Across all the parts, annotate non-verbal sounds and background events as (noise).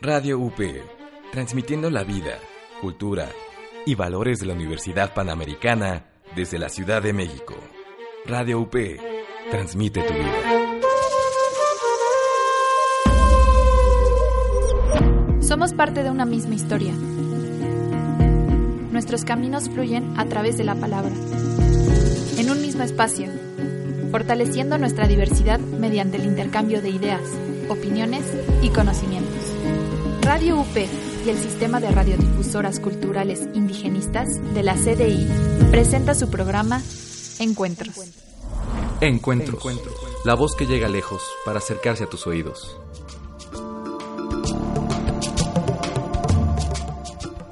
Radio UP, transmitiendo la vida, cultura y valores de la Universidad Panamericana desde la Ciudad de México. Radio UP, transmite tu vida. Somos parte de una misma historia. Nuestros caminos fluyen a través de la palabra. En un mismo espacio, fortaleciendo nuestra diversidad mediante el intercambio de ideas, opiniones y conocimientos. Radio UP y el Sistema de Radiodifusoras Culturales Indigenistas de la CDI presenta su programa Encuentros. Encuentros. La voz que llega lejos para acercarse a tus oídos.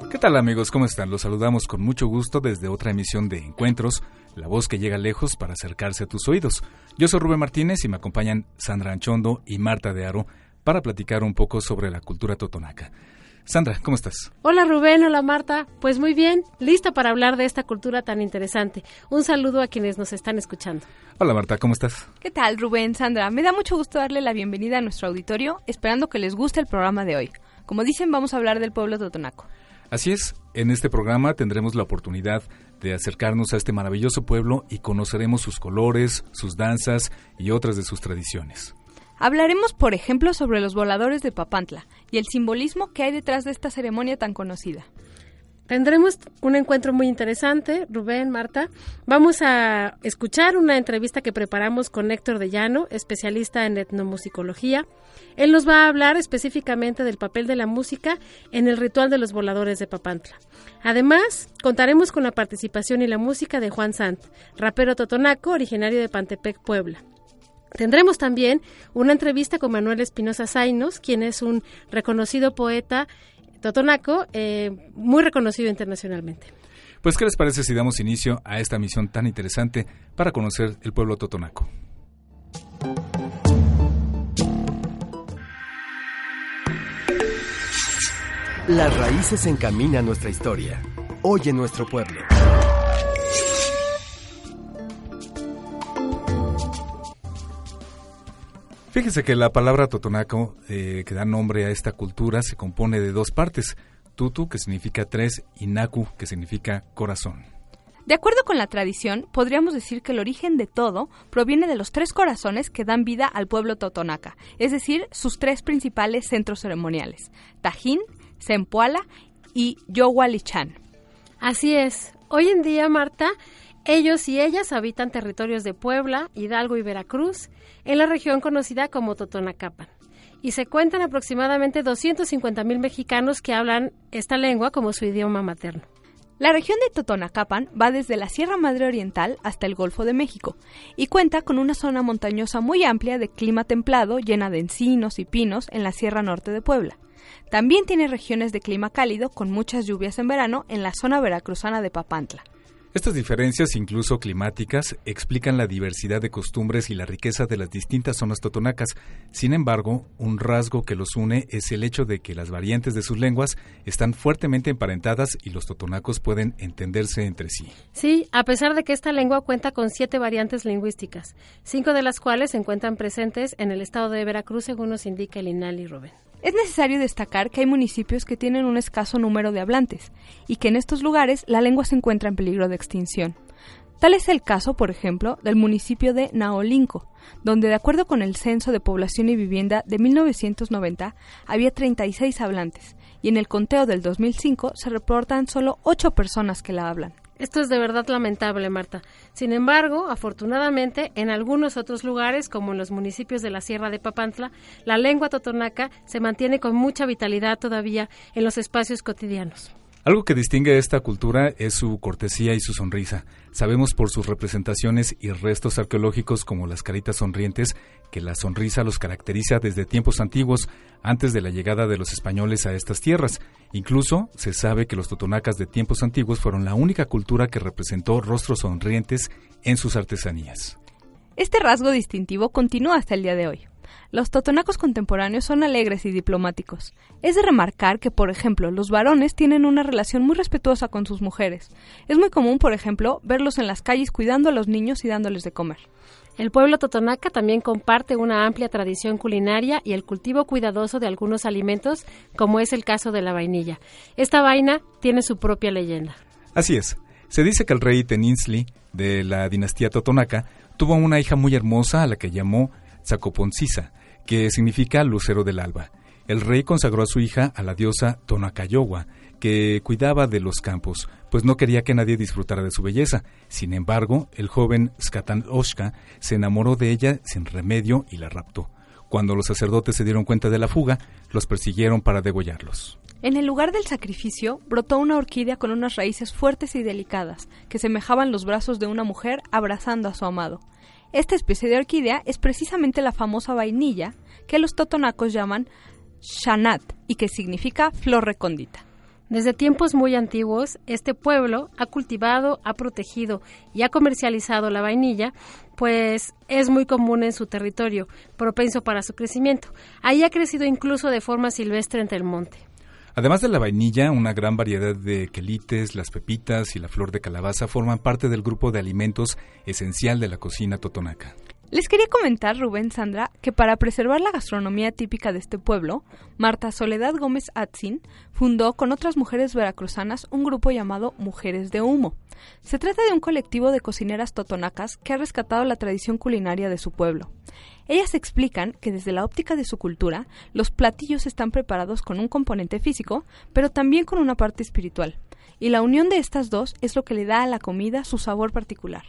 ¿Qué tal amigos? ¿Cómo están? Los saludamos con mucho gusto desde otra emisión de Encuentros, la voz que llega lejos para acercarse a tus oídos. Yo soy Rubén Martínez y me acompañan Sandra Anchondo y Marta de Aro para platicar un poco sobre la cultura totonaca. Sandra, ¿cómo estás? Hola Rubén, hola Marta. Pues muy bien, lista para hablar de esta cultura tan interesante. Un saludo a quienes nos están escuchando. Hola Marta, ¿cómo estás? ¿Qué tal Rubén, Sandra? Me da mucho gusto darle la bienvenida a nuestro auditorio, esperando que les guste el programa de hoy. Como dicen, vamos a hablar del pueblo totonaco. Así es, en este programa tendremos la oportunidad de acercarnos a este maravilloso pueblo y conoceremos sus colores, sus danzas y otras de sus tradiciones. Hablaremos, por ejemplo, sobre los voladores de Papantla y el simbolismo que hay detrás de esta ceremonia tan conocida. Tendremos un encuentro muy interesante, Rubén, Marta. Vamos a escuchar una entrevista que preparamos con Héctor de Llano, especialista en etnomusicología. Él nos va a hablar específicamente del papel de la música en el ritual de los voladores de Papantla. Además, contaremos con la participación y la música de Juan Sant, rapero totonaco originario de Pantepec, Puebla. Tendremos también una entrevista con Manuel Espinosa Zainos, quien es un reconocido poeta totonaco, eh, muy reconocido internacionalmente. Pues, ¿qué les parece si damos inicio a esta misión tan interesante para conocer el pueblo totonaco? Las raíces encaminan nuestra historia. Hoy en nuestro pueblo. Fíjese que la palabra totonaco, eh, que da nombre a esta cultura, se compone de dos partes. Tutu, que significa tres, y Naku, que significa corazón. De acuerdo con la tradición, podríamos decir que el origen de todo proviene de los tres corazones que dan vida al pueblo totonaca, es decir, sus tres principales centros ceremoniales, Tajín, Zempoala y Yowalichan. Así es. Hoy en día, Marta, ellos y ellas habitan territorios de Puebla, Hidalgo y Veracruz, en la región conocida como Totonacapan. Y se cuentan aproximadamente 250 mil mexicanos que hablan esta lengua como su idioma materno. La región de Totonacapan va desde la Sierra Madre Oriental hasta el Golfo de México y cuenta con una zona montañosa muy amplia de clima templado llena de encinos y pinos en la Sierra Norte de Puebla. También tiene regiones de clima cálido con muchas lluvias en verano en la zona veracruzana de Papantla. Estas diferencias, incluso climáticas, explican la diversidad de costumbres y la riqueza de las distintas zonas totonacas. Sin embargo, un rasgo que los une es el hecho de que las variantes de sus lenguas están fuertemente emparentadas y los totonacos pueden entenderse entre sí. Sí, a pesar de que esta lengua cuenta con siete variantes lingüísticas, cinco de las cuales se encuentran presentes en el estado de Veracruz, según nos indica el INALI Rubén. Es necesario destacar que hay municipios que tienen un escaso número de hablantes y que en estos lugares la lengua se encuentra en peligro de extinción. Tal es el caso, por ejemplo, del municipio de Naolinco, donde de acuerdo con el Censo de Población y Vivienda de 1990 había 36 hablantes y en el conteo del 2005 se reportan solo 8 personas que la hablan. Esto es de verdad lamentable, Marta. Sin embargo, afortunadamente, en algunos otros lugares, como en los municipios de la Sierra de Papantla, la lengua totonaca se mantiene con mucha vitalidad todavía en los espacios cotidianos. Algo que distingue a esta cultura es su cortesía y su sonrisa. Sabemos por sus representaciones y restos arqueológicos como las caritas sonrientes que la sonrisa los caracteriza desde tiempos antiguos, antes de la llegada de los españoles a estas tierras. Incluso se sabe que los totonacas de tiempos antiguos fueron la única cultura que representó rostros sonrientes en sus artesanías. Este rasgo distintivo continúa hasta el día de hoy. Los totonacos contemporáneos son alegres y diplomáticos. Es de remarcar que, por ejemplo, los varones tienen una relación muy respetuosa con sus mujeres. Es muy común, por ejemplo, verlos en las calles cuidando a los niños y dándoles de comer. El pueblo totonaca también comparte una amplia tradición culinaria y el cultivo cuidadoso de algunos alimentos, como es el caso de la vainilla. Esta vaina tiene su propia leyenda. Así es. Se dice que el rey Teninsli, de la dinastía totonaca, tuvo una hija muy hermosa a la que llamó Zacoponcisa, que significa lucero del alba. El rey consagró a su hija a la diosa Tonacayowa, que cuidaba de los campos, pues no quería que nadie disfrutara de su belleza. Sin embargo, el joven Skatan Oshka se enamoró de ella sin remedio y la raptó. Cuando los sacerdotes se dieron cuenta de la fuga, los persiguieron para degollarlos. En el lugar del sacrificio brotó una orquídea con unas raíces fuertes y delicadas, que semejaban los brazos de una mujer abrazando a su amado. Esta especie de orquídea es precisamente la famosa vainilla que los totonacos llaman shanat y que significa flor recóndita. Desde tiempos muy antiguos, este pueblo ha cultivado, ha protegido y ha comercializado la vainilla, pues es muy común en su territorio, propenso para su crecimiento. Ahí ha crecido incluso de forma silvestre entre el monte. Además de la vainilla, una gran variedad de quelites, las pepitas y la flor de calabaza forman parte del grupo de alimentos esencial de la cocina totonaca. Les quería comentar, Rubén Sandra, que para preservar la gastronomía típica de este pueblo, Marta Soledad Gómez Atzin fundó con otras mujeres veracruzanas un grupo llamado Mujeres de Humo. Se trata de un colectivo de cocineras totonacas que ha rescatado la tradición culinaria de su pueblo. Ellas explican que desde la óptica de su cultura, los platillos están preparados con un componente físico, pero también con una parte espiritual. Y la unión de estas dos es lo que le da a la comida su sabor particular.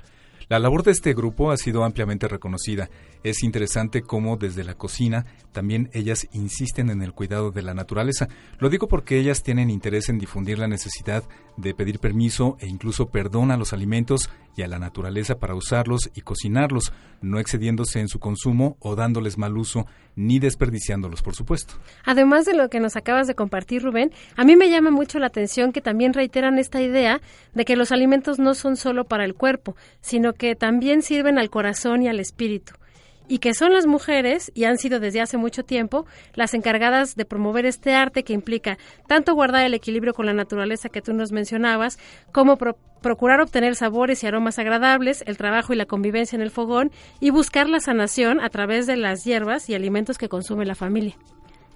La labor de este grupo ha sido ampliamente reconocida. Es interesante cómo desde la cocina también ellas insisten en el cuidado de la naturaleza. Lo digo porque ellas tienen interés en difundir la necesidad de pedir permiso e incluso perdón a los alimentos y a la naturaleza para usarlos y cocinarlos, no excediéndose en su consumo o dándoles mal uso ni desperdiciándolos, por supuesto. Además de lo que nos acabas de compartir, Rubén, a mí me llama mucho la atención que también reiteran esta idea de que los alimentos no son solo para el cuerpo, sino que también sirven al corazón y al espíritu y que son las mujeres, y han sido desde hace mucho tiempo, las encargadas de promover este arte que implica tanto guardar el equilibrio con la naturaleza que tú nos mencionabas, como procurar obtener sabores y aromas agradables, el trabajo y la convivencia en el fogón, y buscar la sanación a través de las hierbas y alimentos que consume la familia.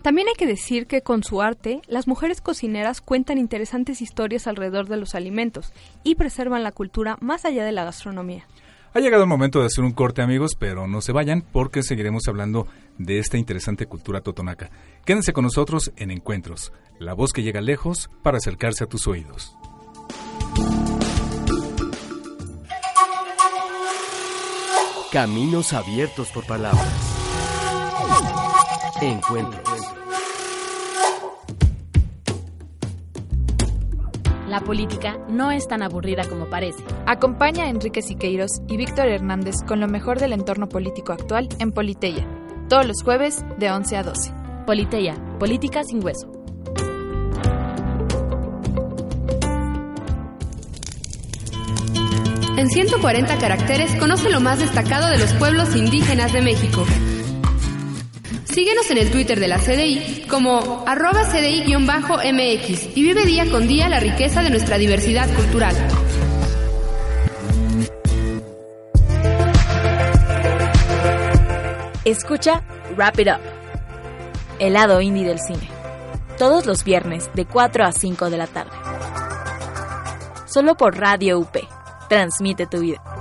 También hay que decir que con su arte, las mujeres cocineras cuentan interesantes historias alrededor de los alimentos y preservan la cultura más allá de la gastronomía. Ha llegado el momento de hacer un corte amigos, pero no se vayan porque seguiremos hablando de esta interesante cultura totonaca. Quédense con nosotros en Encuentros, la voz que llega lejos para acercarse a tus oídos. Caminos abiertos por palabras. Encuentros. La política no es tan aburrida como parece. Acompaña a Enrique Siqueiros y Víctor Hernández con lo mejor del entorno político actual en Politeya, todos los jueves de 11 a 12. Politeya, política sin hueso. En 140 caracteres conoce lo más destacado de los pueblos indígenas de México. Síguenos en el Twitter de la CDI como arroba CDI-MX y vive día con día la riqueza de nuestra diversidad cultural. Escucha Wrap It Up, el lado indie del cine. Todos los viernes de 4 a 5 de la tarde. Solo por Radio UP. Transmite tu vida.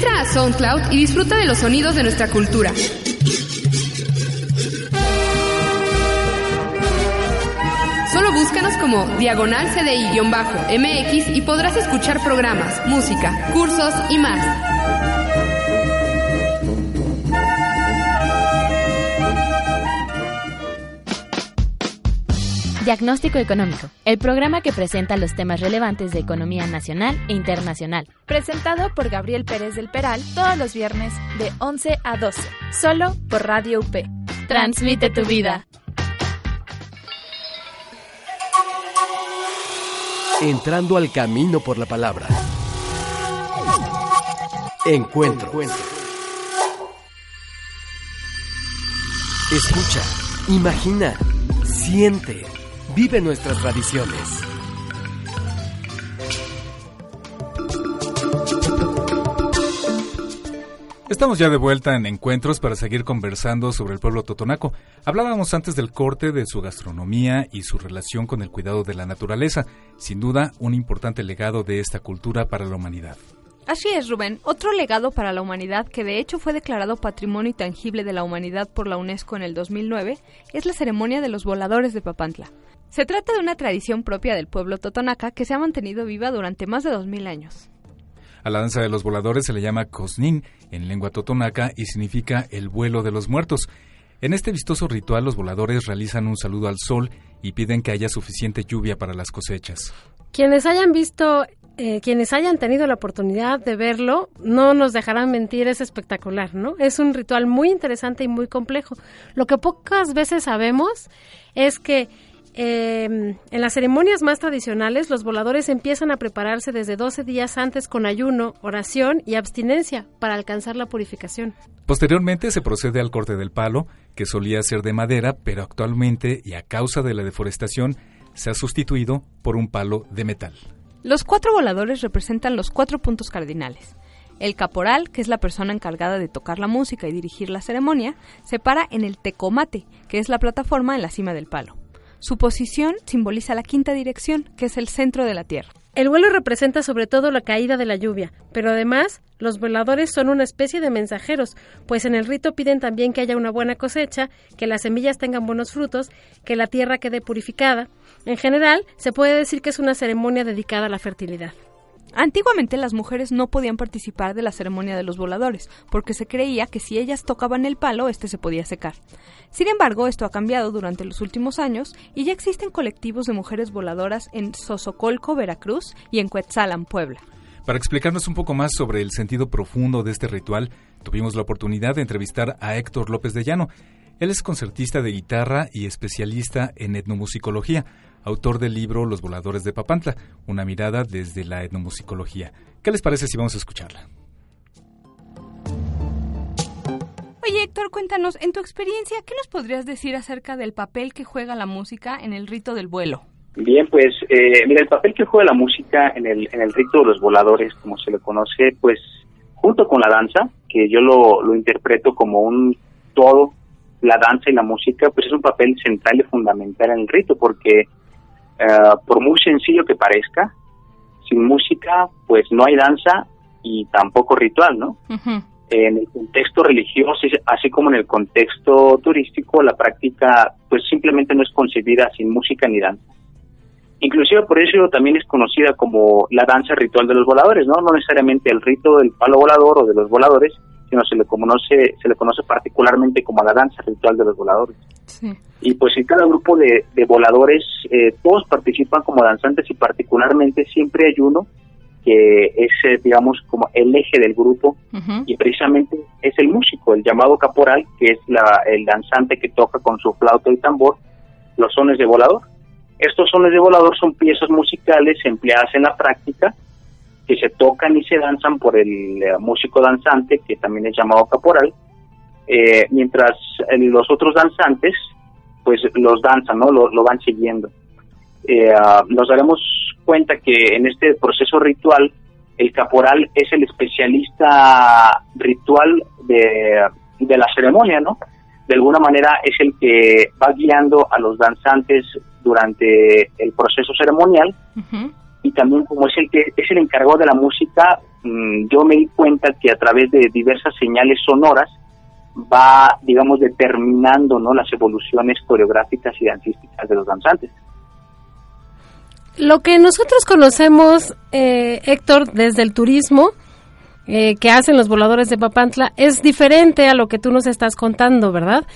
Entra a SoundCloud y disfruta de los sonidos de nuestra cultura. Solo búscanos como Diagonal CDI-MX y podrás escuchar programas, música, cursos y más. Diagnóstico Económico, el programa que presenta los temas relevantes de economía nacional e internacional. Presentado por Gabriel Pérez del Peral todos los viernes de 11 a 12, solo por Radio UP. Transmite tu vida. Entrando al camino por la palabra. Encuentro. Escucha, imagina, siente, vive nuestras tradiciones. Estamos ya de vuelta en encuentros para seguir conversando sobre el pueblo totonaco. Hablábamos antes del corte de su gastronomía y su relación con el cuidado de la naturaleza, sin duda un importante legado de esta cultura para la humanidad. Así es, Rubén. Otro legado para la humanidad que de hecho fue declarado Patrimonio Intangible de la Humanidad por la UNESCO en el 2009 es la ceremonia de los voladores de Papantla. Se trata de una tradición propia del pueblo totonaca que se ha mantenido viva durante más de 2000 años. A la danza de los voladores se le llama Cosnin en lengua totonaca y significa el vuelo de los muertos. En este vistoso ritual los voladores realizan un saludo al sol y piden que haya suficiente lluvia para las cosechas. Quienes hayan visto, eh, quienes hayan tenido la oportunidad de verlo, no nos dejarán mentir, es espectacular, ¿no? Es un ritual muy interesante y muy complejo. Lo que pocas veces sabemos es que eh, en las ceremonias más tradicionales, los voladores empiezan a prepararse desde 12 días antes con ayuno, oración y abstinencia para alcanzar la purificación. Posteriormente se procede al corte del palo, que solía ser de madera, pero actualmente, y a causa de la deforestación, se ha sustituido por un palo de metal. Los cuatro voladores representan los cuatro puntos cardinales. El caporal, que es la persona encargada de tocar la música y dirigir la ceremonia, se para en el tecomate, que es la plataforma en la cima del palo. Su posición simboliza la quinta dirección, que es el centro de la Tierra. El vuelo representa sobre todo la caída de la lluvia, pero además los voladores son una especie de mensajeros, pues en el rito piden también que haya una buena cosecha, que las semillas tengan buenos frutos, que la tierra quede purificada. En general, se puede decir que es una ceremonia dedicada a la fertilidad. Antiguamente las mujeres no podían participar de la ceremonia de los voladores, porque se creía que si ellas tocaban el palo, este se podía secar. Sin embargo, esto ha cambiado durante los últimos años y ya existen colectivos de mujeres voladoras en Sosocolco, Veracruz y en Cuetzalan, Puebla. Para explicarnos un poco más sobre el sentido profundo de este ritual, tuvimos la oportunidad de entrevistar a Héctor López de Llano. Él es concertista de guitarra y especialista en etnomusicología autor del libro Los Voladores de Papantla, una mirada desde la etnomusicología. ¿Qué les parece si vamos a escucharla? Oye Héctor, cuéntanos, en tu experiencia, ¿qué nos podrías decir acerca del papel que juega la música en el rito del vuelo? Bien, pues eh, mira, el papel que juega la música en el, en el rito de los voladores, como se le conoce, pues junto con la danza, que yo lo, lo interpreto como un todo, la danza y la música, pues es un papel central y fundamental en el rito, porque eh, por muy sencillo que parezca, sin música pues no hay danza y tampoco ritual, ¿no? En el contexto religioso, así como en el contexto turístico, la práctica pues simplemente no es concebida sin música ni danza. Inclusive por eso también es conocida como la danza ritual de los voladores, ¿no? No necesariamente el rito del palo volador o de los voladores, sino se le conoce, se le conoce particularmente como la danza ritual de los voladores. Y pues en cada grupo de, voladores eh, todos participan como danzantes y particularmente siempre hay uno que es, eh, digamos, como el eje del grupo y precisamente es el músico, el llamado caporal, que es la, el danzante que toca con su flauta y tambor los sones de volador. Estos sones de volador son piezas musicales empleadas en la práctica que se tocan y se danzan por el eh, músico danzante, que también es llamado caporal, eh, mientras los otros danzantes, pues los danzan, ¿no? Lo, van siguiendo. Eh, ah, nos daremos cuenta que en este proceso ritual, el caporal es el especialista ritual de, de la ceremonia, ¿no? De alguna manera es el que va guiando a los danzantes durante el proceso ceremonial y también como es el que es el encargado de la música, mm, yo me di cuenta que a través de diversas señales sonoras va, digamos, determinando ¿no? las evoluciones coreográficas y dancísticas de los danzantes. Lo que nosotros conocemos, eh, Héctor, desde el turismo eh, que hacen los voladores de Papantla es diferente a lo que tú nos estás contando, ¿verdad?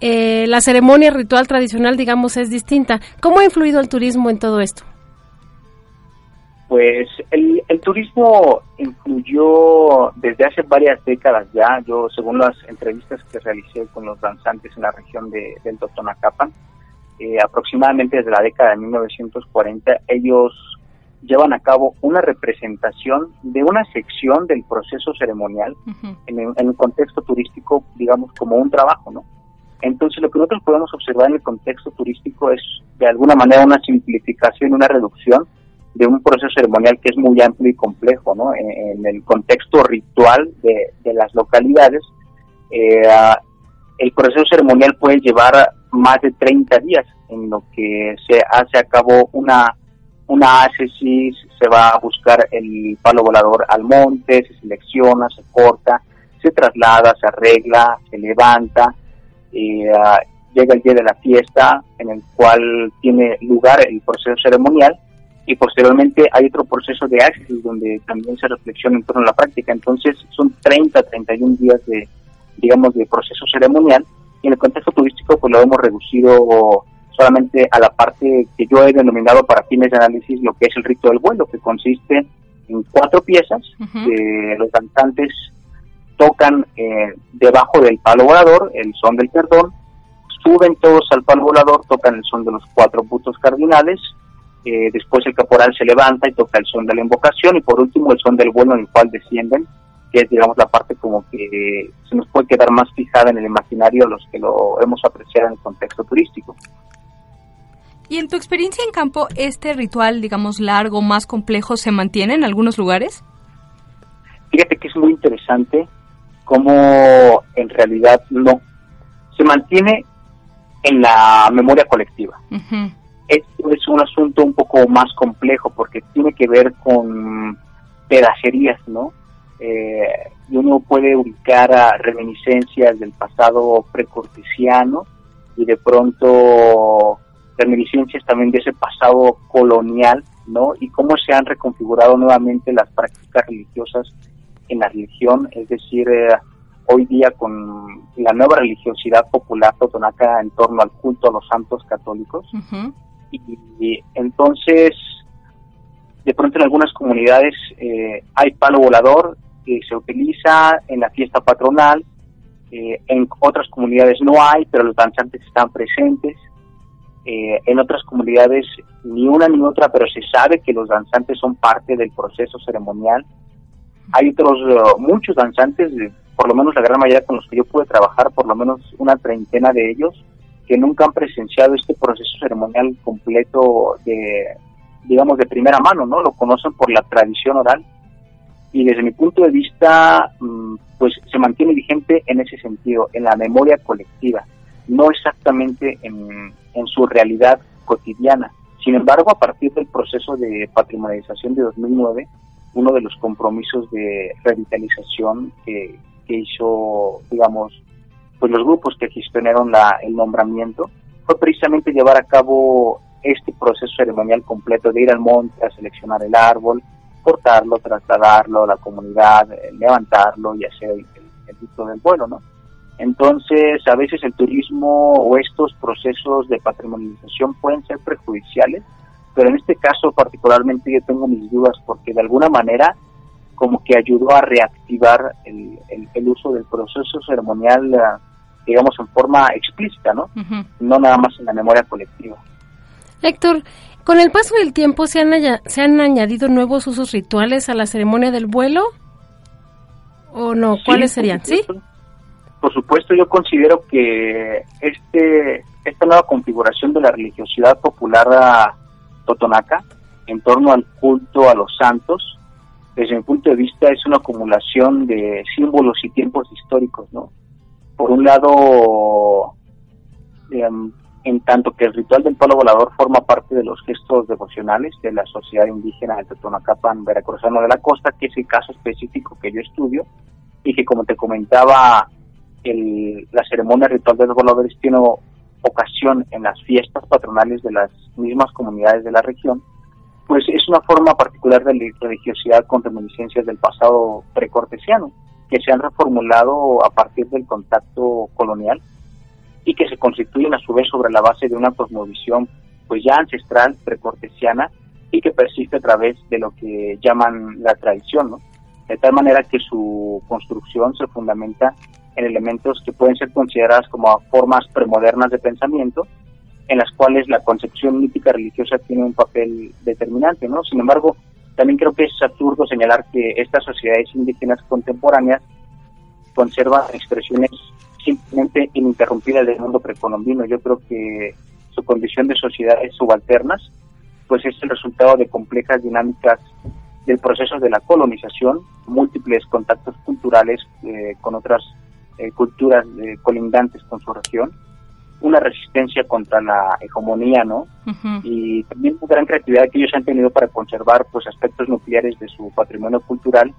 eh, la ceremonia ritual tradicional, digamos, es distinta. ¿Cómo ha influido el turismo en todo esto? Pues el, turismo influyó desde hace varias décadas ya. Yo, según las entrevistas que realicé con los danzantes en la región de, del Totonacapan, eh, aproximadamente desde la década de 1940, ellos llevan a cabo una representación de una sección del proceso ceremonial en, el, en, el, contexto turístico, digamos, como un trabajo, ¿no? Entonces, lo que nosotros podemos observar en el contexto turístico es, de alguna manera, una simplificación, una reducción de un proceso ceremonial que es muy amplio y complejo, ¿no? En, el contexto ritual de, de las localidades, eh, el proceso ceremonial puede llevar más de 30 días en lo que se hace a cabo una una se va a buscar el palo volador al monte, se selecciona, se corta, se traslada, se arregla, se levanta, llega el día de la fiesta en el cual tiene lugar el proceso ceremonial y posteriormente hay otro proceso de ascesis donde también se reflexiona en torno a la práctica. Entonces son 30, 31 días de, digamos, de proceso ceremonial y en el contexto turístico pues lo hemos reducido solamente a la parte que yo he denominado para fines de análisis lo que es el rito del vuelo, que consiste en cuatro piezas que los cantantes tocan eh, debajo del palo volador, el son del perdón, suben todos al palo volador, tocan el son de los cuatro puntos cardinales, eh, después el caporal se levanta y toca el son de la invocación y por último el son del vuelo en el cual descienden, que es digamos la parte como que se nos puede quedar más fijada en el imaginario a los que lo hemos apreciado en el contexto turístico. ¿Y en tu experiencia en campo, este ritual, digamos, largo, más complejo, se mantiene en algunos lugares? Fíjate que es muy interesante cómo en realidad no. Se mantiene en la memoria colectiva. Esto es un asunto un poco más complejo porque tiene que ver con pedacerías, ¿no? Eh, y uno puede ubicar a reminiscencias del pasado precortesiano y de pronto reminiscencias también de ese pasado colonial, ¿no? Y cómo se han reconfigurado nuevamente las prácticas religiosas en la religión, es decir, eh, hoy día con la nueva religiosidad popular totonaca en torno al culto a los santos católicos. Y, entonces, de pronto en algunas comunidades eh, hay palo volador que se utiliza en la fiesta patronal, eh, en otras comunidades no hay, pero los danzantes están presentes. Eh, en otras comunidades ni una ni otra, pero se sabe que los danzantes son parte del proceso ceremonial. Hay otros, eh, muchos danzantes, por lo menos la gran mayoría con los que yo pude trabajar, por lo menos una treintena de ellos, que nunca han presenciado este proceso ceremonial completo de, digamos, de primera mano, ¿no? Lo conocen por la tradición oral. Y desde mi punto de vista, mm, pues se mantiene vigente en ese sentido, en la memoria colectiva no exactamente en, su realidad cotidiana. Sin embargo, a partir del proceso de patrimonialización de 2009, uno de los compromisos de revitalización que, hizo, digamos, pues los grupos que gestionaron la, el nombramiento, fue precisamente llevar a cabo este proceso ceremonial completo de ir al monte a seleccionar el árbol, cortarlo, trasladarlo a la comunidad, eh, levantarlo y hacer el, el del vuelo, ¿no? Entonces, a veces el turismo o estos procesos de patrimonialización pueden ser perjudiciales, pero en este caso particularmente yo tengo mis dudas porque de alguna manera como que ayudó a reactivar el, el, uso del proceso ceremonial, eh, digamos, en forma explícita, ¿no? No nada más en la memoria colectiva. Héctor, con el paso del tiempo se han, se han añadido nuevos usos rituales a la ceremonia del vuelo o no, ¿cuáles serían? ¿Sí? por supuesto yo considero que este esta nueva configuración de la religiosidad popular a totonaca en torno al culto a los santos desde mi punto de vista es una acumulación de símbolos y tiempos históricos no por un lado em, en tanto que el ritual del palo volador forma parte de los gestos devocionales de la sociedad indígena de Totonacapan veracruzano de la costa que es el caso específico que yo estudio y que como te comentaba la ceremonia ritual de los voladores tiene ocasión en las fiestas patronales de las mismas comunidades de la región, pues es una forma particular de religiosidad con reminiscencias del pasado precortesiano, que se han reformulado a partir del contacto colonial y que se constituyen a su vez sobre la base de una cosmovisión pues ya ancestral, precortesiana, y que persiste a través de lo que llaman la tradición, ¿no? De tal manera que su construcción se fundamenta en elementos que pueden ser consideradas como formas premodernas de pensamiento, en las cuales la concepción mítica religiosa tiene un papel determinante, ¿no? Sin embargo, también creo que es absurdo señalar que estas sociedades indígenas contemporáneas conservan expresiones simplemente ininterrumpidas del mundo precolombino. Yo creo que su condición de sociedades subalternas, pues es el resultado de complejas dinámicas del proceso de la colonización, múltiples contactos culturales eh, con otras eh, culturas eh, colindantes con su región, una resistencia contra la hegemonía, ¿no? Y también una gran creatividad que ellos han tenido para conservar pues aspectos nucleares de su patrimonio cultural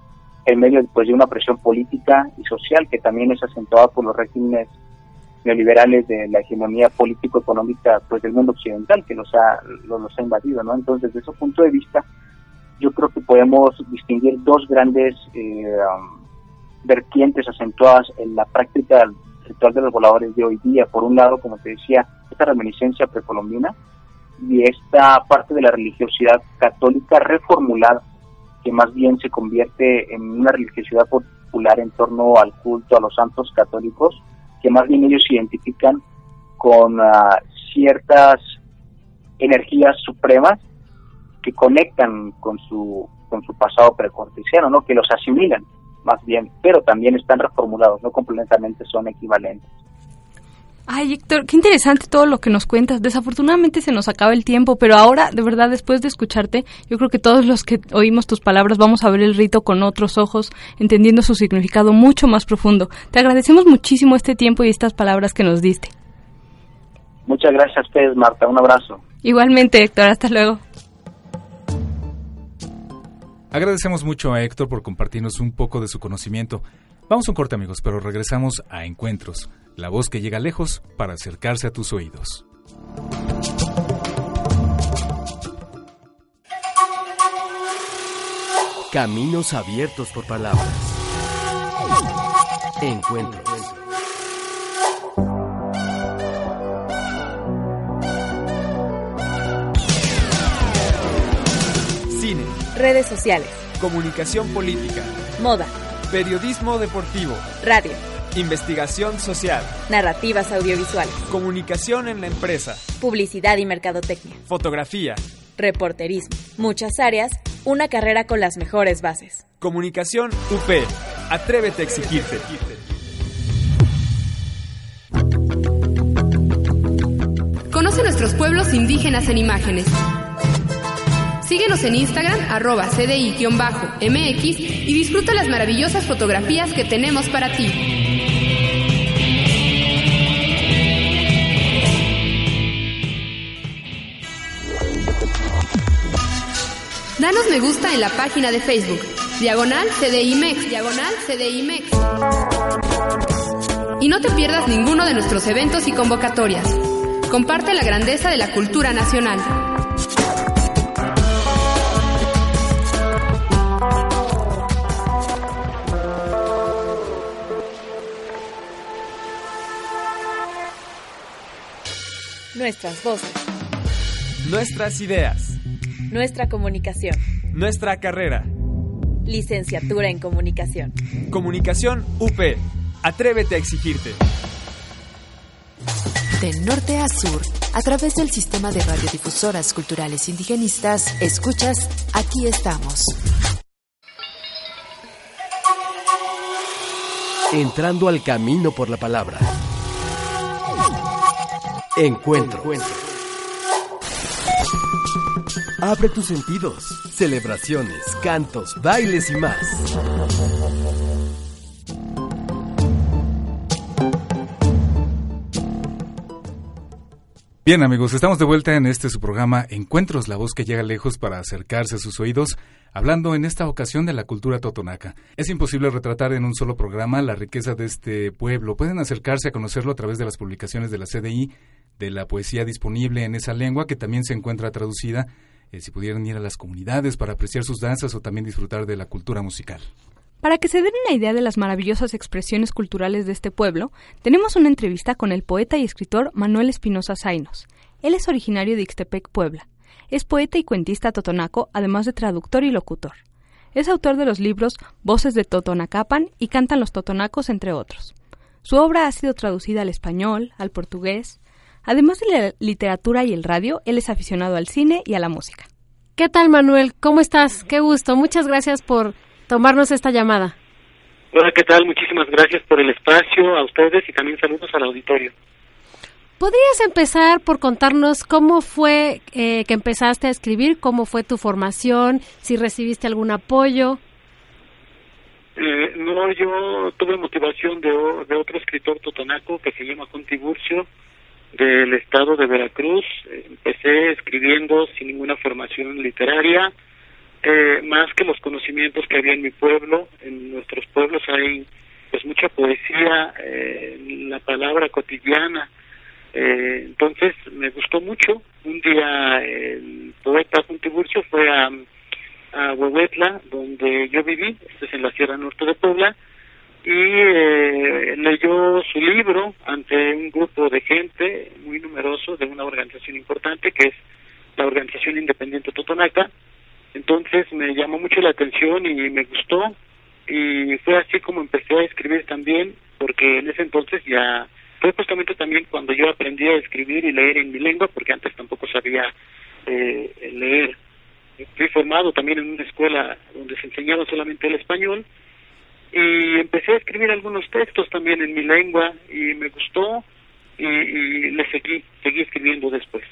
en medio pues, de una presión política y social que también es acentuada por los regímenes neoliberales de la hegemonía político-económica pues del mundo occidental que los ha, los, ha invadido, ¿no? Entonces, desde ese punto de vista, yo creo que podemos distinguir dos grandes eh, um, vertientes acentuadas en la práctica ritual de los voladores de hoy día. Por un lado, como te decía, esta reminiscencia precolombina y esta parte de la religiosidad católica reformulada, que más bien se convierte en una religiosidad popular en torno al culto a los santos católicos, que más bien ellos se identifican con ah, ciertas energías supremas que conectan con su con su pasado precortesiano, ¿no? que los asimilan más bien, pero también están reformulados, no completamente son equivalentes. Ay, Héctor, qué interesante todo lo que nos cuentas. Desafortunadamente se nos acaba el tiempo, pero ahora, de verdad, después de escucharte, yo creo que todos los que oímos tus palabras vamos a ver el rito con otros ojos, entendiendo su significado mucho más profundo. Te agradecemos muchísimo este tiempo y estas palabras que nos diste. Muchas gracias a ustedes, Marta. Un abrazo. Igualmente, Héctor. Hasta luego. Agradecemos mucho a Héctor por compartirnos un poco de su conocimiento. Vamos a un corte amigos, pero regresamos a Encuentros, la voz que llega lejos para acercarse a tus oídos. Caminos abiertos por palabras. Encuentros. Redes sociales. Comunicación política. Moda. Periodismo deportivo. Radio. Investigación social. Narrativas audiovisuales. Comunicación en la empresa. Publicidad y mercadotecnia. Fotografía. Reporterismo. Muchas áreas, una carrera con las mejores bases. Comunicación UP. Atrévete a exigirte. Conoce nuestros pueblos indígenas en imágenes. Síguenos en Instagram, arroba CDI-MX y disfruta las maravillosas fotografías que tenemos para ti. Danos me gusta en la página de Facebook, Diagonal CDIMEX, Diagonal CDIMEX. Y no te pierdas ninguno de nuestros eventos y convocatorias. Comparte la grandeza de la cultura nacional. Nuestras voces. Nuestras ideas. Nuestra comunicación. Nuestra carrera. Licenciatura en comunicación. Comunicación UP. Atrévete a exigirte. De norte a sur, a través del sistema de radiodifusoras culturales indigenistas, escuchas Aquí estamos. Entrando al camino por la palabra. Encuentro. Abre tus sentidos. Celebraciones, cantos, bailes y más. Bien amigos, estamos de vuelta en este su programa Encuentros, la voz que llega lejos para acercarse a sus oídos, hablando en esta ocasión de la cultura totonaca. Es imposible retratar en un solo programa la riqueza de este pueblo. Pueden acercarse a conocerlo a través de las publicaciones de la CDI, de la poesía disponible en esa lengua que también se encuentra traducida, eh, si pudieran ir a las comunidades para apreciar sus danzas o también disfrutar de la cultura musical. Para que se den una idea de las maravillosas expresiones culturales de este pueblo, tenemos una entrevista con el poeta y escritor Manuel Espinosa Zainos. Él es originario de Ixtepec, Puebla. Es poeta y cuentista totonaco, además de traductor y locutor. Es autor de los libros Voces de Totonacapan y Cantan los Totonacos, entre otros. Su obra ha sido traducida al español, al portugués. Además de la literatura y el radio, él es aficionado al cine y a la música. ¿Qué tal, Manuel? ¿Cómo estás? Qué gusto. Muchas gracias por tomarnos esta llamada. Hola, ¿qué tal? Muchísimas gracias por el espacio a ustedes y también saludos al auditorio. ¿Podrías empezar por contarnos cómo fue eh, que empezaste a escribir, cómo fue tu formación, si recibiste algún apoyo? Eh, no, yo tuve motivación de, de otro escritor totonaco que se llama Contiburcio, del estado de Veracruz. Empecé escribiendo sin ninguna formación literaria, eh, más que los conocimientos que había en mi pueblo. En nuestros pueblos hay pues mucha poesía, eh, la palabra cotidiana, eh, entonces me gustó mucho. Un día el poeta Tiburcio fue a, a Huehuetla, donde yo viví, esto es en la Sierra Norte de Puebla, y eh, leyó su libro ante un grupo de gente muy numeroso de una organización importante que es la Organización Independiente Totonaca. Entonces me llamó mucho la atención y me gustó y fue así como empecé a escribir también porque en ese entonces ya fue justamente también cuando yo aprendí a escribir y leer en mi lengua, porque antes tampoco sabía eh, leer. Fui formado también en una escuela donde se enseñaba solamente el español y empecé a escribir algunos textos también en mi lengua y me gustó y, y le seguí, seguí escribiendo después.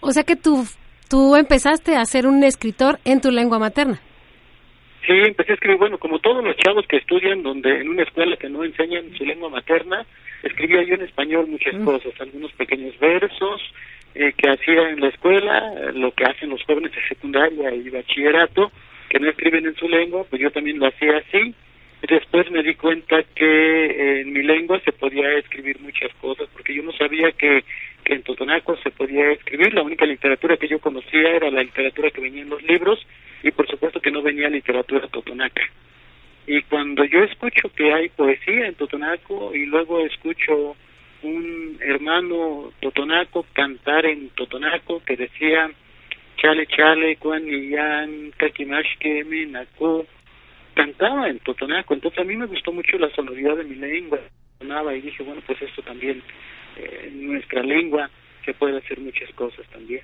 O sea que tú, tú empezaste a ser un escritor en tu lengua materna. Sí, empecé a escribir, bueno, como todos los chavos que estudian donde en una escuela que no enseñan su lengua materna, escribía yo en español muchas mm. cosas, algunos pequeños versos eh, que hacía en la escuela, lo que hacen los jóvenes de secundaria y bachillerato, que no escriben en su lengua, pues yo también lo hacía así. Después me di cuenta que eh, en mi lengua se podía escribir muchas cosas, porque yo no sabía que, que en Totonaco se podía escribir. La única literatura que yo conocía era la literatura que venía en los libros y por supuesto que no venía literatura totonaca. Y cuando yo escucho que hay poesía en Totonaco y luego escucho un hermano totonaco cantar en Totonaco que decía chale chale cuaniyan kakimashke minaku cantaba en Totonaco entonces a mí me gustó mucho la sonoridad de mi lengua sonaba y dije bueno pues esto también eh, nuestra lengua se puede hacer muchas cosas también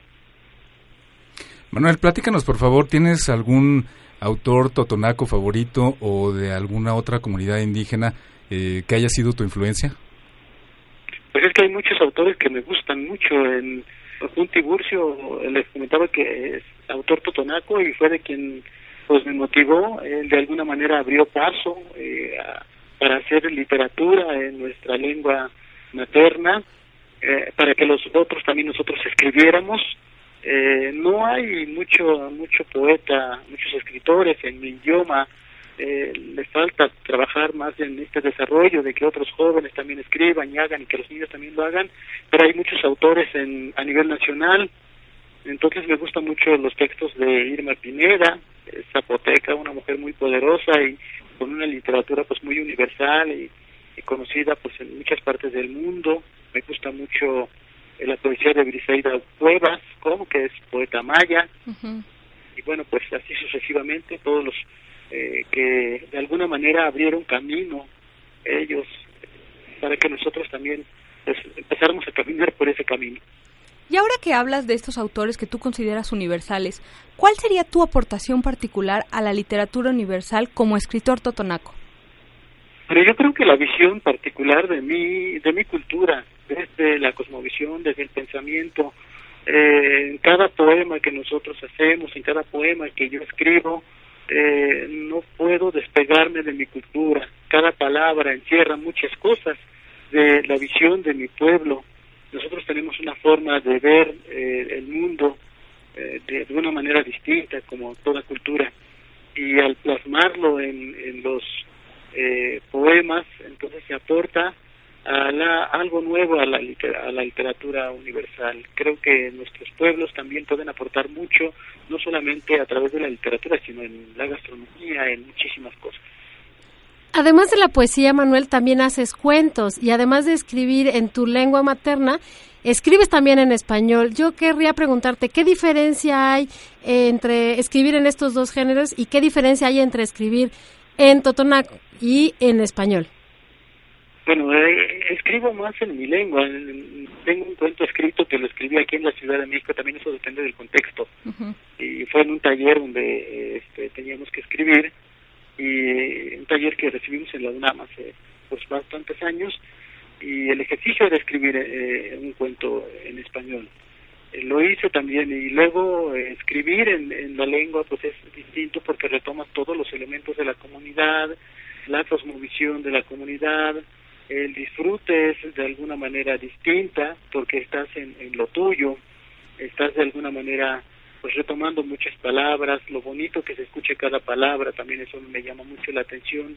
Manuel platícanos por favor tienes algún autor totonaco favorito o de alguna otra comunidad indígena eh, que haya sido tu influencia? Pues es que hay muchos autores que me gustan mucho. En un Tiburcio les comentaba que es autor totonaco y fue de quien pues me motivó. Él de alguna manera abrió paso eh, para hacer literatura en nuestra lengua materna, eh, para que los otros también nosotros escribiéramos eh, no hay mucho mucho poeta, muchos escritores en mi idioma. Eh, le falta trabajar más en este desarrollo de que otros jóvenes también escriban y hagan y que los niños también lo hagan, pero hay muchos autores en, a nivel nacional. Entonces me gustan mucho los textos de Irma Pineda, zapoteca, una mujer muy poderosa y con una literatura pues muy universal y, y conocida pues en muchas partes del mundo. Me gusta mucho la poesía de Briseida Cuevas, como que es poeta maya, y bueno, pues así sucesivamente, todos los eh, que de alguna manera abrieron camino ellos para que nosotros también pues, empezáramos a caminar por ese camino. Y ahora que hablas de estos autores que tú consideras universales, ¿cuál sería tu aportación particular a la literatura universal como escritor totonaco? Pero yo creo que la visión particular de mi, de mi cultura, desde la cosmovisión, desde el pensamiento, eh, en cada poema que nosotros hacemos, en cada poema que yo escribo, eh, no puedo despegarme de mi cultura. Cada palabra encierra muchas cosas de la visión de mi pueblo. Nosotros tenemos una forma de ver eh, el mundo de, de, una manera distinta, como toda cultura. Y al plasmarlo en, en los eh, poemas, entonces se aporta a la, algo nuevo a la, a la literatura universal. Creo que nuestros pueblos también pueden aportar mucho, no solamente a través de la literatura, sino en la gastronomía, en muchísimas cosas. Además de la poesía, Manuel, también haces cuentos y además de escribir en tu lengua materna, escribes también en español. Yo querría preguntarte, ¿qué diferencia hay entre escribir en estos dos géneros y qué diferencia hay entre escribir en totonaco y en español? Bueno, eh, escribo más en mi lengua. Tengo un cuento escrito que lo escribí aquí en la Ciudad de México, también eso depende del contexto. Y fue en un taller donde este, teníamos que escribir y un taller que recibimos en la UNAM hace pues bastantes años y el ejercicio era escribir eh, un cuento en español. Eh, lo hice también y luego eh, escribir en, en, la lengua pues es distinto porque retomas todos los elementos de la comunidad, la cosmovisión de la comunidad, el disfrute es de alguna manera distinta porque estás en lo tuyo, estás de alguna manera pues retomando muchas palabras, lo bonito que se escuche cada palabra, también eso me llama mucho la atención.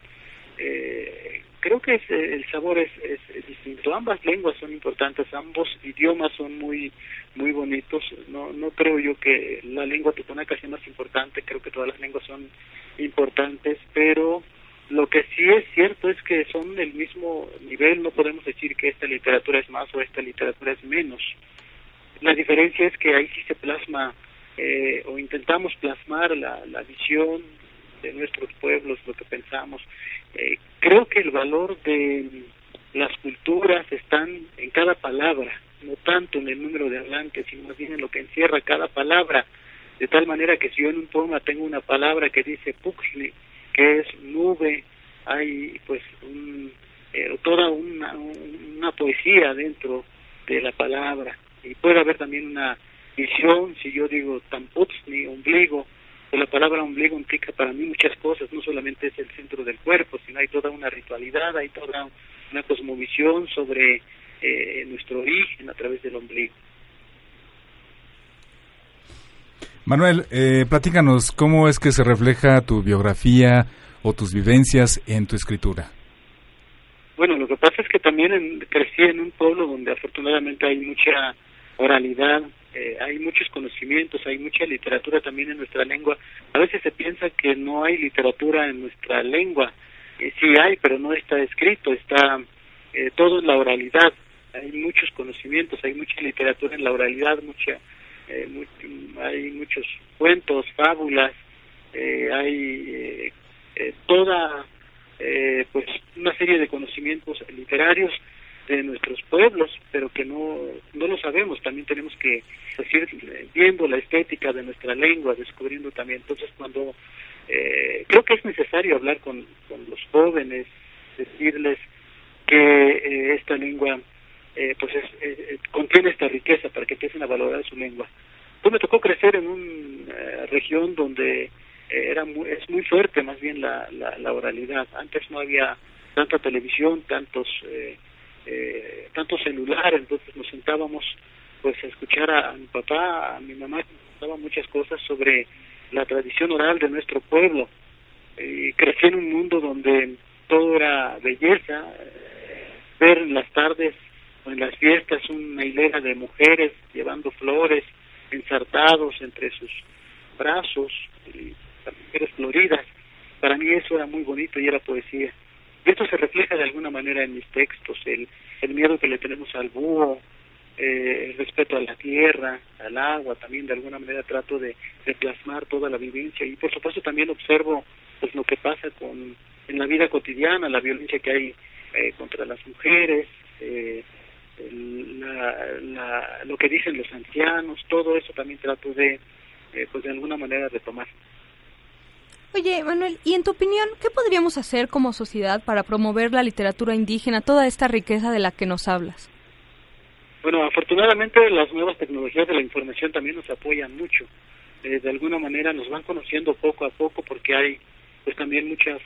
Eh, creo que es, el sabor es, es, distinto. Ambas lenguas son importantes, ambos idiomas son muy muy bonitos. No no creo yo que la lengua totonaca sea más importante. Creo que todas las lenguas son importantes, pero lo que sí es cierto es que son del mismo nivel. No podemos decir que esta literatura es más o esta literatura es menos. La diferencia es que ahí sí se plasma eh, o intentamos plasmar la, la visión de nuestros pueblos, lo que pensamos. Eh, creo que el valor de las culturas están en cada palabra, no tanto en el número de hablantes, sino más bien en lo que encierra cada palabra, de tal manera que si yo en un poema tengo una palabra que dice puxli, que es nube, hay pues un, eh, toda una, una poesía dentro de la palabra y puede haber también una visión, si yo digo ni ombligo, pues la palabra ombligo implica para mí muchas cosas, no solamente es el centro del cuerpo, sino hay toda una ritualidad, hay toda una cosmovisión sobre eh, nuestro origen a través del ombligo. Manuel, eh, platícanos, ¿cómo es que se refleja tu biografía o tus vivencias en tu escritura? Bueno, lo que pasa es que también crecí en un pueblo donde afortunadamente hay mucha oralidad, eh, hay muchos conocimientos, hay mucha literatura también en nuestra lengua. A veces se piensa que no hay literatura en nuestra lengua. Eh, sí hay, pero no está escrito, está eh, todo en la oralidad. Hay muchos conocimientos, hay mucha literatura en la oralidad, mucha, eh, hay muchos cuentos, fábulas, hay toda pues una serie de conocimientos literarios de nuestros pueblos, pero que no, no lo sabemos. También tenemos que seguir viendo la estética de nuestra lengua, descubriendo también. Entonces, cuando eh, creo que es necesario hablar con, con los jóvenes, decirles que eh, esta lengua eh, pues es, contiene esta riqueza para que empiecen a valorar su lengua. Pues me tocó crecer en una región donde era muy, es muy fuerte más bien la, la, la oralidad. Antes no había tanta televisión, tantos eh, eh, tanto celular, entonces nos sentábamos pues a escuchar a, mi papá, a mi mamá, que nos contaba muchas cosas sobre la tradición oral de nuestro pueblo. Y crecí en un mundo donde todo era belleza, ver en las tardes o en las fiestas una hilera de mujeres llevando flores, ensartados entre sus brazos, y las mujeres floridas. Para mí eso era muy bonito y era poesía. Esto se refleja de alguna manera en mis textos, el, el miedo que le tenemos al búho, eh, el respeto a la tierra, al agua, también de alguna manera trato de, de plasmar toda la vivencia y por supuesto también observo pues lo que pasa con en la vida cotidiana, la violencia que hay eh, contra las mujeres, eh, la, la, lo que dicen los ancianos, todo eso también trato de eh, pues de alguna manera retomar. Oye, Manuel, ¿y en tu opinión qué podríamos hacer como sociedad para promover la literatura indígena, toda esta riqueza de la que nos hablas? Bueno, afortunadamente las nuevas tecnologías de la información también nos apoyan mucho. Eh, de alguna manera nos van conociendo poco a poco porque hay pues también muchas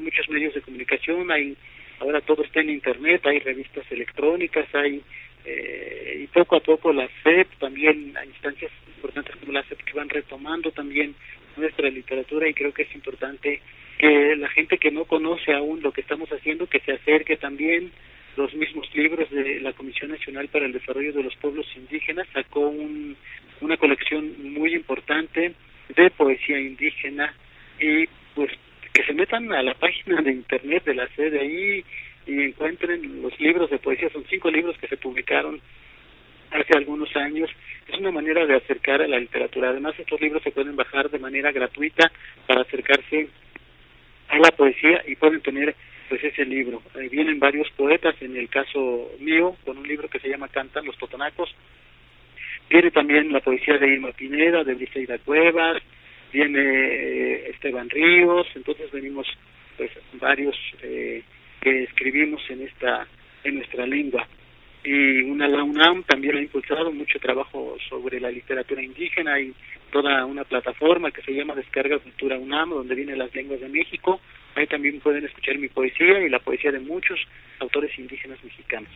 muchos medios de comunicación, hay ahora todo está en internet, hay revistas electrónicas, hay eh, y poco a poco la SEP también hay instancias importantes como la SEP que van retomando también nuestra literatura y creo que es importante que la gente que no conoce aún lo que estamos haciendo que se acerque también los mismos libros de la Comisión Nacional para el Desarrollo de los Pueblos Indígenas sacó un, una colección muy importante de poesía indígena y pues que se metan a la página de internet de la CDI y encuentren los libros de poesía. Son cinco libros que se publicaron hace algunos años. Es una manera de acercar a la literatura. Además, estos libros se pueden bajar de manera gratuita para acercarse a la poesía y pueden tener pues ese libro. Ahí vienen varios poetas, en el caso mío, con un libro que se llama Cantan los Totonacos. Viene también la poesía de Irma Pineda, de Briseida Cuevas, viene eh, Esteban Ríos, entonces venimos pues varios eh, que escribimos en esta en nuestra lengua y una la UNAM también ha impulsado mucho trabajo sobre la literatura indígena y toda una plataforma que se llama Descarga Cultura UNAM donde vienen las lenguas de México. Ahí también pueden escuchar mi poesía y la poesía de muchos autores indígenas mexicanos.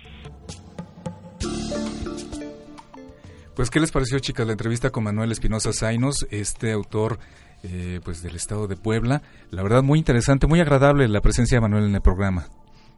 Pues qué les pareció chicas la entrevista con Manuel Espinosa Zainos este autor eh, pues del estado de Puebla la verdad muy interesante muy agradable la presencia de Manuel en el programa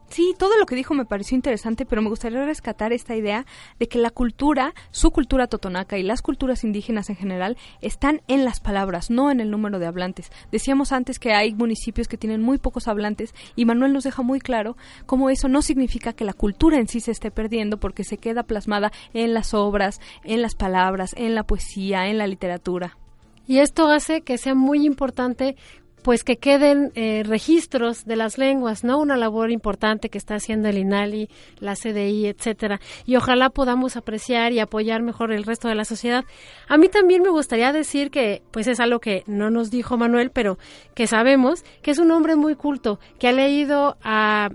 Sí, todo lo que dijo me pareció interesante, pero me gustaría rescatar esta idea de que la cultura, su cultura totonaca y las culturas indígenas en general están en las palabras, no en el número de hablantes. Decíamos antes que hay municipios que tienen muy pocos hablantes y Manuel nos deja muy claro cómo eso no significa que la cultura en sí se esté perdiendo porque se queda plasmada en las obras, en las palabras, en la poesía, en la literatura. Y esto hace que sea muy importante pues que queden eh, registros de las lenguas, ¿no? Una labor importante que está haciendo el INALI, la CDI, etcétera. Y ojalá podamos apreciar y apoyar mejor el resto de la sociedad. A mí también me gustaría decir que, pues es algo que no nos dijo Manuel, pero que sabemos que es un hombre muy culto, que ha leído a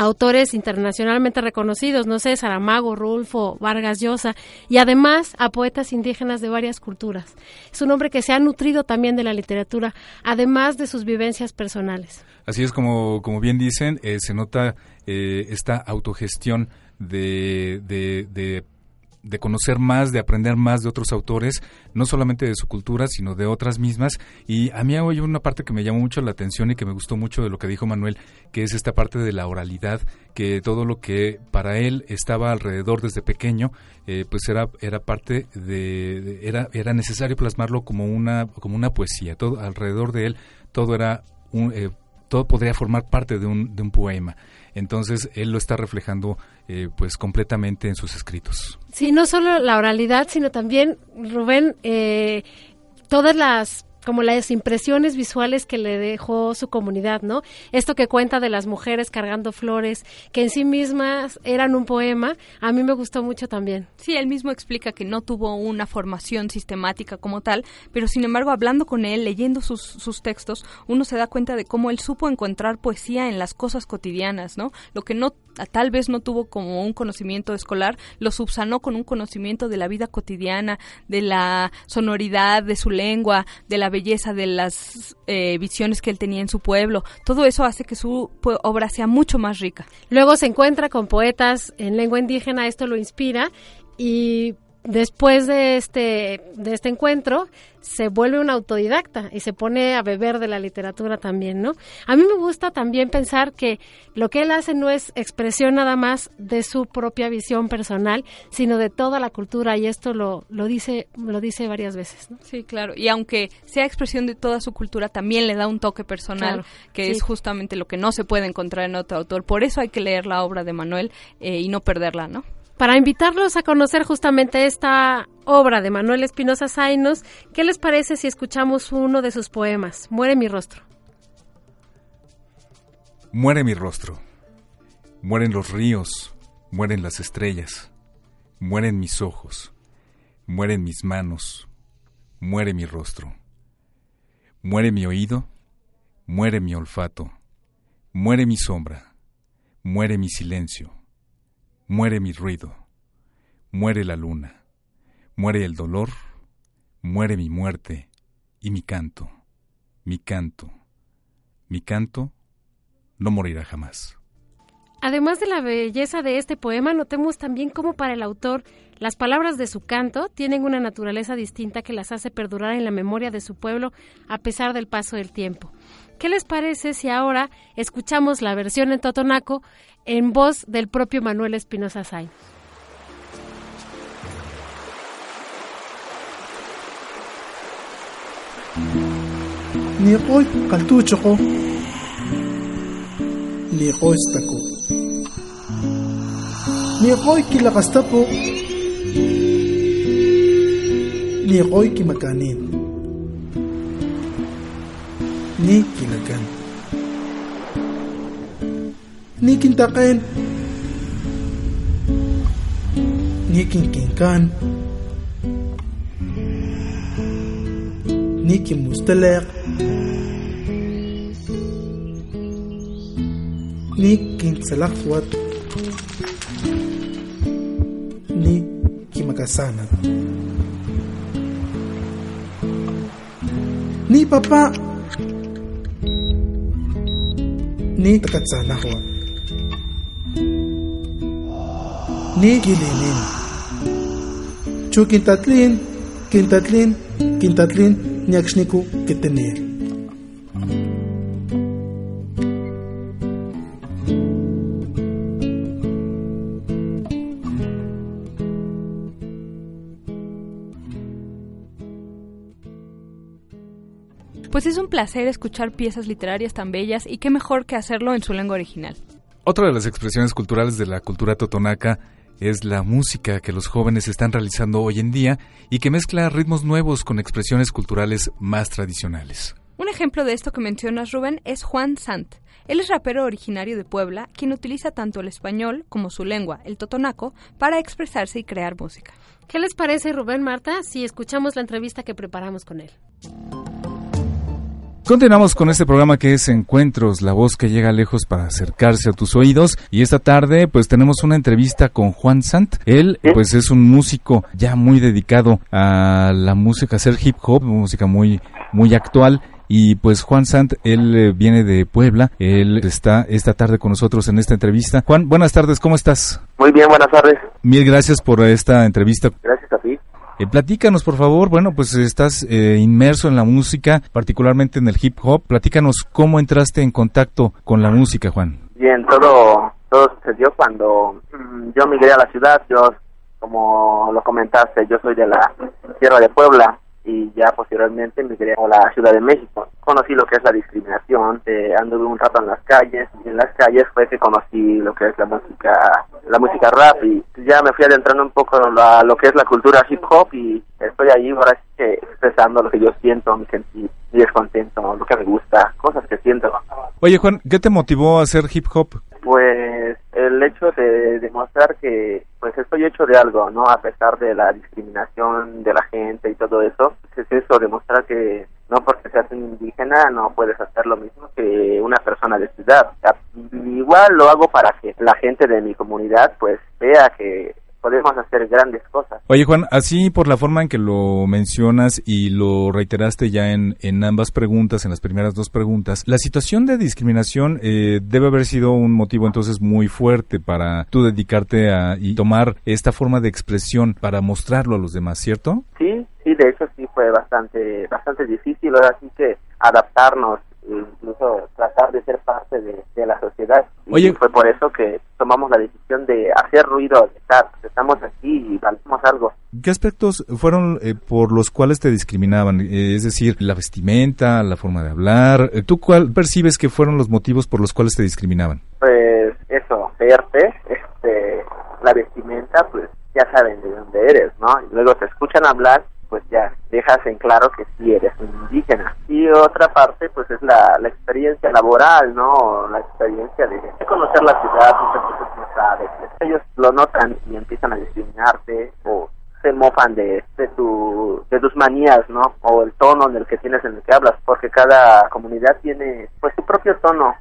autores internacionalmente reconocidos, no sé, Saramago, Rulfo, Vargas Llosa, y además a poetas indígenas de varias culturas. Es un hombre que se ha nutrido también de la literatura, además de sus vivencias personales. Así es como, como bien dicen, eh, se nota eh, esta autogestión de, de conocer más, de aprender más de otros autores, no solamente de su cultura, sino de otras mismas. Y a mí hay una parte que me llamó mucho la atención y que me gustó mucho de lo que dijo Manuel, que es esta parte de la oralidad, que todo lo que para él estaba alrededor desde pequeño, eh, pues era, era parte de, era, era necesario plasmarlo como una, como una poesía. Todo alrededor de él, todo era un, eh, todo podría formar parte de un, de un poema. Entonces, él lo está reflejando eh, pues completamente en sus escritos. Sí, no solo la oralidad, sino también, Rubén, eh, todas las como las impresiones visuales que le dejó su comunidad, ¿no? Esto que cuenta de las mujeres cargando flores, que en sí mismas eran un poema, a mí me gustó mucho también. Sí, él mismo explica que no tuvo una formación sistemática como tal, pero sin embargo, hablando con él, leyendo sus, sus textos, uno se da cuenta de cómo él supo encontrar poesía en las cosas cotidianas, ¿no? Lo que no tal vez no tuvo como un conocimiento escolar, lo subsanó con un conocimiento de la vida cotidiana, de la sonoridad de su lengua, de la belleza de las eh, visiones que él tenía en su pueblo. Todo eso hace que su obra sea mucho más rica. Luego se encuentra con poetas en lengua indígena, esto lo inspira y después de este, de este encuentro, se vuelve un autodidacta y se pone a beber de la literatura también, ¿no? A mí me gusta también pensar que lo que él hace no es expresión nada más de su propia visión personal, sino de toda la cultura y esto lo, lo dice lo dice varias veces, ¿no? Sí, claro. Y aunque sea expresión de toda su cultura, también le da un toque personal, que es justamente lo que no se puede encontrar en otro autor. Por eso hay que leer la obra de Manuel eh, y no perderla, ¿no? Para invitarlos a conocer justamente esta obra de Manuel Espinosa Zainos, ¿qué les parece si escuchamos uno de sus poemas, Muere mi rostro? Muere mi rostro, mueren los ríos, mueren las estrellas, mueren mis ojos, mueren mis manos, muere mi rostro, muere mi oído, muere mi olfato, muere mi sombra, muere mi silencio Muere mi ruido, muere la luna, muere el dolor, muere mi muerte y mi canto, mi canto, mi canto no morirá jamás. Además de la belleza de este poema, notemos también cómo para el autor las palabras de su canto tienen una naturaleza distinta que las hace perdurar en la memoria de su pueblo a pesar del paso del tiempo. ¿Qué les parece si ahora escuchamos la versión en Totonaco en voz del propio Manuel Espinosa Say? Ni kaltuchoko liqoystako liqoyki laqastapu. Ni makanin. Niki lakan nikin ni nikin kinkan نيكي مستلق ni سلاق في وقت ni kimakasana ni papa. Ni takatsanahwa ni kilinin chu kintatlin kintatlin kintatlin ñakxniku kitenel Pues es un placer escuchar piezas literarias tan bellas y qué mejor que hacerlo en su lengua original. Otra de las expresiones culturales de la cultura totonaca es la música que los jóvenes están realizando hoy en día y que mezcla ritmos nuevos con expresiones culturales más tradicionales. Un ejemplo de esto que mencionas, Rubén, es Juan Sant. Él es rapero originario de Puebla, quien utiliza tanto el español como su lengua, el totonaco, para expresarse y crear música. ¿Qué les parece, Rubén, Marta, si escuchamos la entrevista que preparamos con él? Continuamos con este programa que es Encuentros, la voz que llega lejos para acercarse a tus oídos. Y esta tarde, pues tenemos una entrevista con Juan Sant. Él, pues es un músico ya muy dedicado a la música, a hacer hip hop, música muy, muy actual. Y pues Juan Sant, él eh, viene de Puebla, él está esta tarde con nosotros en esta entrevista. Juan, buenas tardes, ¿cómo estás? Muy bien, buenas tardes. Mil gracias por esta entrevista. Gracias a ti. Eh, platícanos, por favor, bueno, pues estás eh, inmerso en la música, particularmente en el hip hop. Platícanos cómo entraste en contacto con la música, Juan. Bien, todo, todo sucedió cuando mm, yo migré a la ciudad. Yo, como lo comentaste, yo soy de la Sierra de Puebla y ya posteriormente migré a la Ciudad de México. Conocí lo que es la discriminación, eh, anduve un rato en las calles y en las calles fue que conocí lo que es la música, la música rap y ya me fui adentrando un poco a lo que es la cultura hip hop y estoy ahí ahora sí expresando lo que yo siento, mi sentir, mi descontento, lo que me gusta, cosas que siento. Oye Juan, ¿qué te motivó a hacer hip hop? El hecho de demostrar que pues estoy hecho de algo, ¿no? A pesar de la discriminación de la gente y todo eso, pues, es eso, demostrar que no porque seas un indígena no puedes hacer lo mismo que una persona de ciudad. Igual lo hago para que la gente de mi comunidad pues vea que podemos hacer grandes cosas. Oye Juan, así por la forma en que lo mencionas y lo reiteraste ya en, en ambas preguntas, en las primeras dos preguntas, la situación de discriminación eh, debe haber sido un motivo entonces muy fuerte para tú dedicarte a y tomar esta forma de expresión para mostrarlo a los demás, ¿cierto? Sí, sí, de hecho sí fue bastante, bastante difícil, ahora sí que adaptarnos incluso tratar de ser parte de, de la sociedad. Y Oye. fue por eso que tomamos la decisión de hacer ruido, de estar, estamos aquí y valemos algo. ¿Qué aspectos fueron eh, por los cuales te discriminaban? Eh, es decir, la vestimenta, la forma de hablar. Eh, ¿Tú cuál percibes que fueron los motivos por los cuales te discriminaban? Pues eso, verte, este, la vestimenta, pues ya saben de dónde eres, ¿no? Y luego te escuchan hablar, pues ya dejas en claro que sí eres un indígena. Y otra parte, pues es la, la experiencia laboral, ¿no? La experiencia de, conocer la ciudad, muchas cosas no sabes. Ellos lo notan y empiezan a discriminarte o se mofan de, de, tu, de tus manías, ¿no? O el tono en el que tienes en el que hablas, porque cada comunidad tiene pues su propio tono,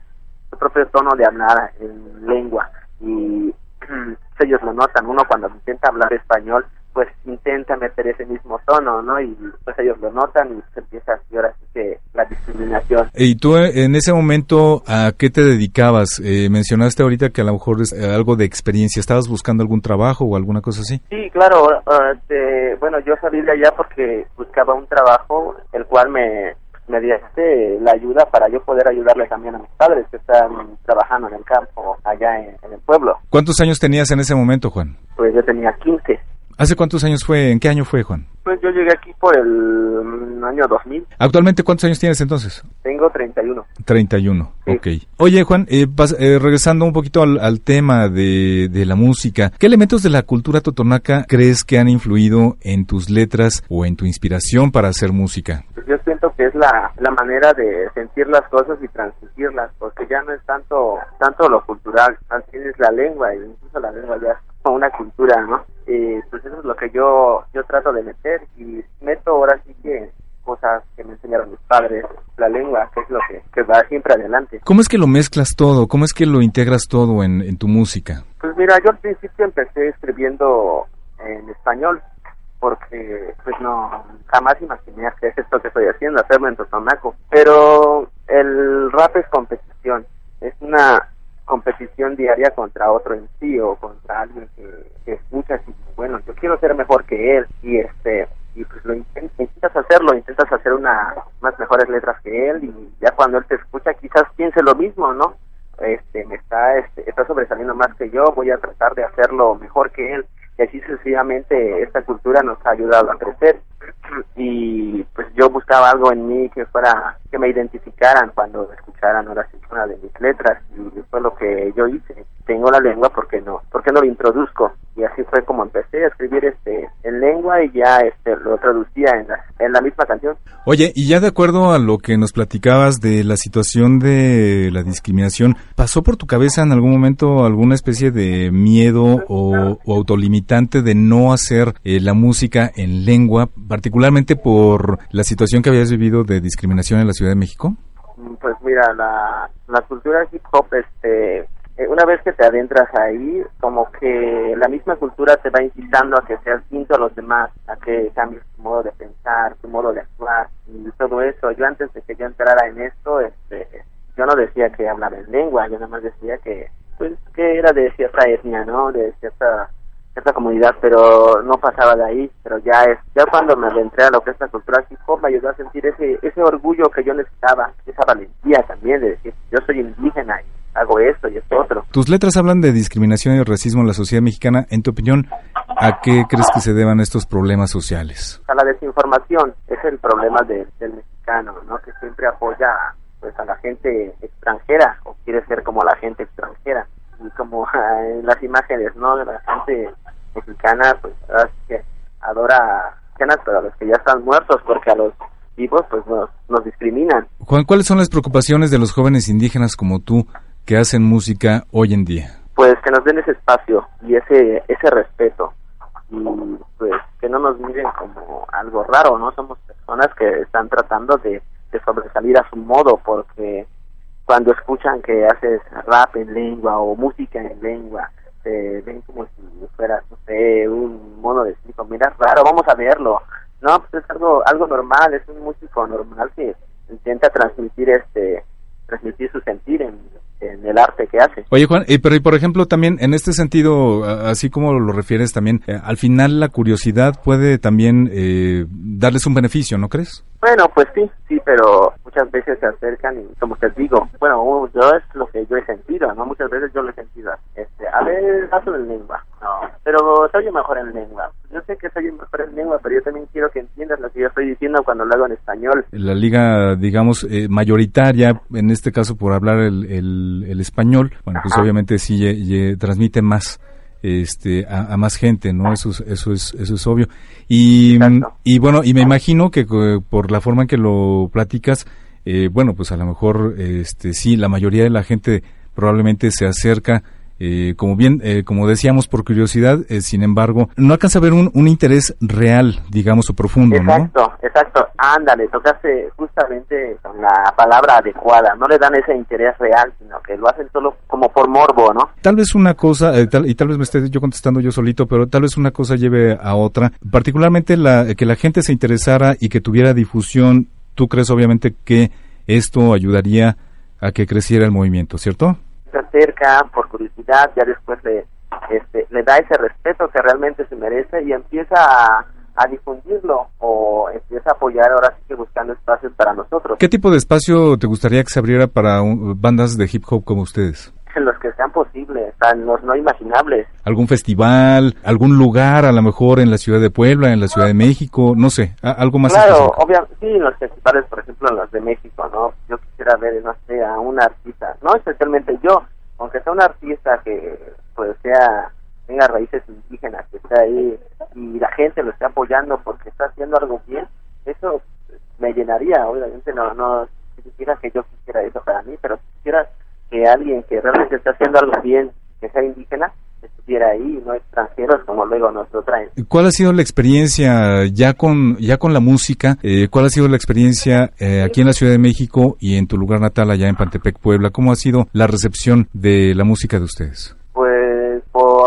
su propio tono de hablar en lengua y (clears throat) ellos lo notan, uno cuando intenta hablar español pues intenta meter ese mismo tono, ¿no? Y pues ellos lo notan y se empieza así ahora sí que la discriminación. ¿Y tú eh, en ese momento a qué te dedicabas? Eh, mencionaste ahorita que a lo mejor es eh, algo de experiencia. ¿Estabas buscando algún trabajo o alguna cosa así? Sí, claro. uh, de, bueno, yo salí de allá porque buscaba un trabajo el cual me me diese la ayuda para yo poder ayudarle también a mis padres que están trabajando en el campo allá en, en el pueblo. ¿Cuántos años tenías en ese momento, Juan? Pues yo tenía 15. ¿Hace cuántos años fue? ¿En qué año fue, Juan? Pues yo llegué aquí por el año 2000. Actualmente, ¿cuántos años tienes entonces? Tengo 31. 31, ok. Oye, Juan, eh, eh, regresando un poquito al, tema de, de, la música, ¿qué elementos de la cultura totonaca crees que han influido en tus letras o en tu inspiración para hacer música? Pues yo siento que es la, la manera de sentir las cosas y transmitirlas, porque ya no es tanto tanto lo cultural, también es la lengua, y incluso la lengua ya es una cultura, ¿no? Y pues eso es lo que yo, yo trato de meter y meto ahora sí que cosas que me enseñaron mis padres, la lengua, que es lo que, va siempre adelante. ¿Cómo es que lo mezclas todo? ¿Cómo es que lo integras todo en, en tu música? Pues mira, yo al principio empecé escribiendo en español, porque pues no, jamás imaginé hacer esto que estoy haciendo, hacerlo en Totonaco. Pero el rap es competición, es una competición diaria contra otro en sí o contra alguien que, que escuchas y bueno, yo quiero ser mejor que él y este y pues lo intentas, hacerlo, intentas hacer una más mejores letras que él y ya cuando él te escucha quizás piense lo mismo, ¿no? Este, me está, este, está sobresaliendo más que yo, voy a tratar de hacerlo mejor que él y así sucesivamente esta cultura nos ha ayudado a crecer y pues yo buscaba algo en mí que fuera que me identificaran cuando escucharan ahora sí una de mis letras. Y fue lo que yo hice. Tengo la lengua porque no porque no lo introduzco. Y así fue como empecé a escribir este en lengua y ya este lo traducía en la, en la misma canción. Oye y ya de acuerdo a lo que nos platicabas de la situación de la discriminación pasó por tu cabeza en algún momento alguna especie de miedo o, autolimitante de no hacer eh, la música en lengua particularmente por la situación que habías vivido de discriminación en la Ciudad de México? Mm, pues mira, la, la cultura hip hop, este, eh, una vez que te adentras ahí, como que la misma cultura te va incitando a que seas distinto a los demás, a que cambies tu modo de pensar, tu modo de actuar y todo eso. Yo antes de que yo entrara en esto, este, yo no decía que hablaba en lengua, yo nada más decía que, pues, que era de cierta etnia, ¿no? De cierta esta comunidad, pero no pasaba de ahí, pero ya es, ya cuando me adentré a lo que es la cultura hip hop me ayudó a sentir ese, ese orgullo que yo necesitaba, esa valentía también de decir, yo soy indígena y hago esto y esto otro. Tus letras hablan de discriminación y racismo en la sociedad mexicana, en tu opinión, ¿a qué crees que se deban estos problemas sociales? A la desinformación, es el problema del mexicano, ¿no? Que siempre apoya pues a la gente extranjera o quiere ser como la gente extranjera y como (laughs) en las imágenes, ¿no? De la gente mexicana, pues que adora mexicanas, pero a los que ya están muertos, porque a los vivos, pues nos, nos discriminan. Juan, ¿cuáles son las preocupaciones de los jóvenes indígenas como tú que hacen música hoy en día? Pues que nos den ese espacio y ese ese respeto y pues que no nos miren como algo raro, ¿no? Somos personas que están tratando de, de sobresalir a su modo porque cuando escuchan que haces rap en lengua o música en lengua, te ven como si fueras, no sé, un mono de circo, mira, raro, vamos a verlo. No, pues es algo, algo normal, es un músico normal que intenta transmitir este, transmitir su sentir en, en el arte que hace. Oye Juan, y, pero y por ejemplo también en este sentido, así como lo refieres también, eh, al final la curiosidad puede también eh, darles un beneficio, ¿no crees? Bueno, pues sí, sí, pero muchas veces se acercan y como te digo, bueno, yo es lo que yo he sentido, ¿no? Muchas veces yo lo he sentido, este, a ver, hazlo en lengua, no, pero soy mejor en lengua. Yo sé que soy mejor en lengua, pero yo también quiero que entiendas lo que yo estoy diciendo cuando lo hago en español. La liga, digamos, eh, mayoritaria, en este caso por hablar el, el, español, bueno, pues obviamente sí transmite más este a, más gente no eso es, eso es eso es obvio. Y, y bueno y me imagino que por la forma en que lo platicas eh, bueno pues a lo mejor este sí la mayoría de la gente probablemente se acerca eh, como bien, eh, como decíamos por curiosidad, eh, sin embargo, no alcanza a ver un, un interés real, digamos, o profundo, exacto, Exacto, ándale, tocaste justamente con la palabra adecuada, no le dan ese interés real, sino que lo hacen solo como por morbo, ¿no? Tal vez una cosa, y tal vez me esté yo contestando yo solito, pero tal vez una cosa lleve a otra, particularmente la, que la gente se interesara y que tuviera difusión, tú crees obviamente que esto ayudaría a que creciera el movimiento, ¿cierto? Se acerca por curiosidad, ya después le, este, le da ese respeto que realmente se merece y empieza a, difundirlo o empieza a apoyar ahora sí que buscando espacios para nosotros. ¿Qué tipo de espacio te gustaría que se abriera para bandas de hip hop como ustedes? En los que sean posibles, en los no imaginables. ¿Algún festival, algún lugar, a lo mejor en la ciudad de Puebla, en la ciudad de México, no sé, algo más Claro, obviamente, sí, en los festivales, por ejemplo, en los de México, ¿no? Yo quisiera ver, no sé, a un artista, no especialmente yo, aunque sea un artista que pues sea tenga raíces indígenas, que está ahí y la gente lo esté apoyando porque está haciendo algo bien, eso me llenaría, obviamente no no quisiera que yo quisiera eso para mí, pero quisiera que alguien que realmente está haciendo algo bien, que sea indígena, estuviera ahí, no extranjeros como luego nos lo traen. ¿Cuál ha sido la experiencia ya con ya con la música? Eh, ¿Cuál ha sido la experiencia eh, aquí en la Ciudad de México y en tu lugar natal allá en Pantepec, Puebla? ¿Cómo ha sido la recepción de la música de ustedes?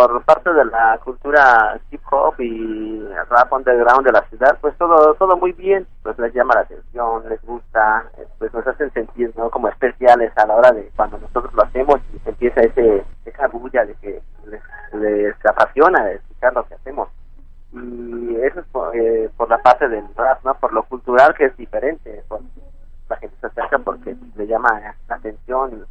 Por parte de la cultura hip hop y rap underground de la ciudad, pues todo todo muy bien, pues les llama la atención, les gusta, eh, pues nos hacen sentir ¿no? como especiales a la hora de cuando nosotros lo hacemos y empieza ese esa bulla de que les, apasiona escuchar lo que hacemos. Y eso es por, eh, por la parte del rap, ¿no? Por lo cultural que es diferente, la gente se acerca porque le llama la atención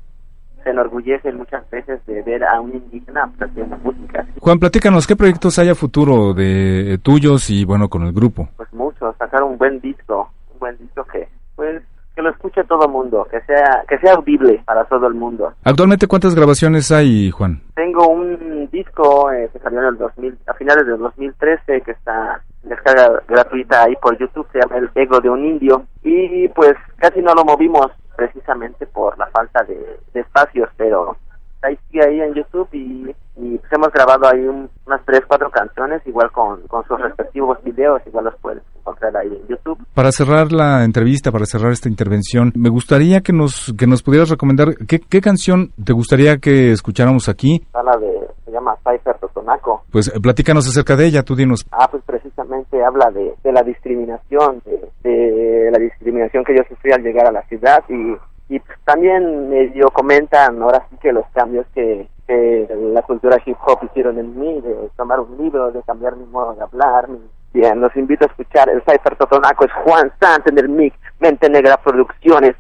se enorgullece muchas veces de ver a un indígena haciendo música. Juan, platícanos, ¿qué proyectos hay a futuro de tuyos y bueno, con el grupo? Pues mucho, sacar un buen disco, un buen disco que pues que lo escuche todo el mundo, que sea que sea audible para todo el mundo. Actualmente cuántas grabaciones hay, Juan? Tengo un disco eh, que salió en el 2000 a finales del 2013 que está descarga gratuita ahí por YouTube, se llama El Ego de un Indio y pues casi no lo movimos precisamente por la falta de, espacios, pero ahí sigue ahí en YouTube y, pues hemos grabado ahí unas tres, cuatro canciones, igual con, con sus respectivos videos, igual los puedes encontrar ahí en YouTube. Para cerrar la entrevista, para cerrar esta intervención, me gustaría que nos, que nos pudieras recomendar qué, qué canción te gustaría que escucháramos aquí. La de, se llama Cypher Totonaco. Pues eh, platícanos acerca de ella, tú dinos. Ah, pues precisamente habla de, de la discriminación, de, de la discriminación que yo sufrí al llegar a la ciudad y y pues, también medio comentan ahora sí que los cambios que, la cultura hip hop hicieron en mí, de tomar un libro, de cambiar mi modo de hablar. Bien, los invito a escuchar el Cypher Totonaco, es Juan Sant en el mix, Mente Negra Producciones,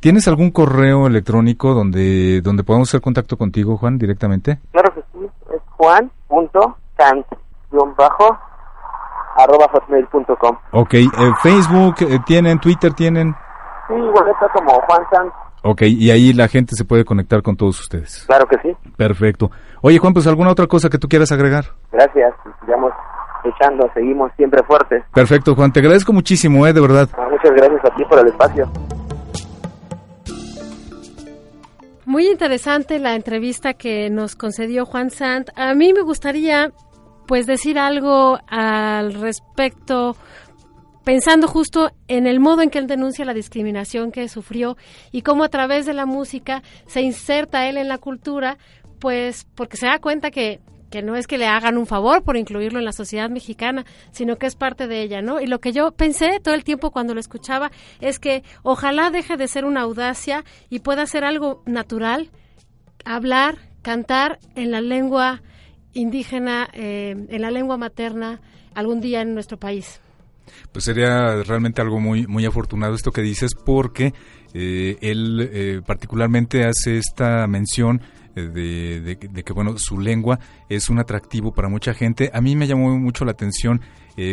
¿Tienes algún correo electrónico donde, donde podamos hacer contacto contigo, Juan, directamente? Claro que sí, es arroba hotmail.com. Ok, eh, Facebook, eh, ¿tienen? ¿Twitter tienen? Sí, igual está como Juan Sanz. Ok, y ahí la gente se puede conectar con todos ustedes. Claro que sí. Perfecto. Oye, Juan, pues alguna otra cosa que tú quieras agregar. Gracias, sigamos echando, seguimos siempre fuertes. Perfecto, Juan, te agradezco muchísimo, ¿eh? De verdad. Ah, muchas gracias a ti por el espacio. Muy interesante la entrevista que nos concedió Juan Sant. A mí me gustaría, pues, decir algo al respecto pensando justo en el modo en que él denuncia la discriminación que sufrió y cómo a través de la música se inserta él en la cultura, pues porque se da cuenta que que no es que le hagan un favor por incluirlo en la sociedad mexicana, sino que es parte de ella, ¿no? Y lo que yo pensé todo el tiempo cuando lo escuchaba es que ojalá deje de ser una audacia y pueda ser algo natural, hablar, cantar en la lengua indígena, eh, en la lengua materna, algún día en nuestro país pues sería realmente algo muy, muy afortunado esto que dices porque eh, él eh, particularmente hace esta mención eh, de, que bueno su lengua es un atractivo para mucha gente. A mí me llamó mucho la atención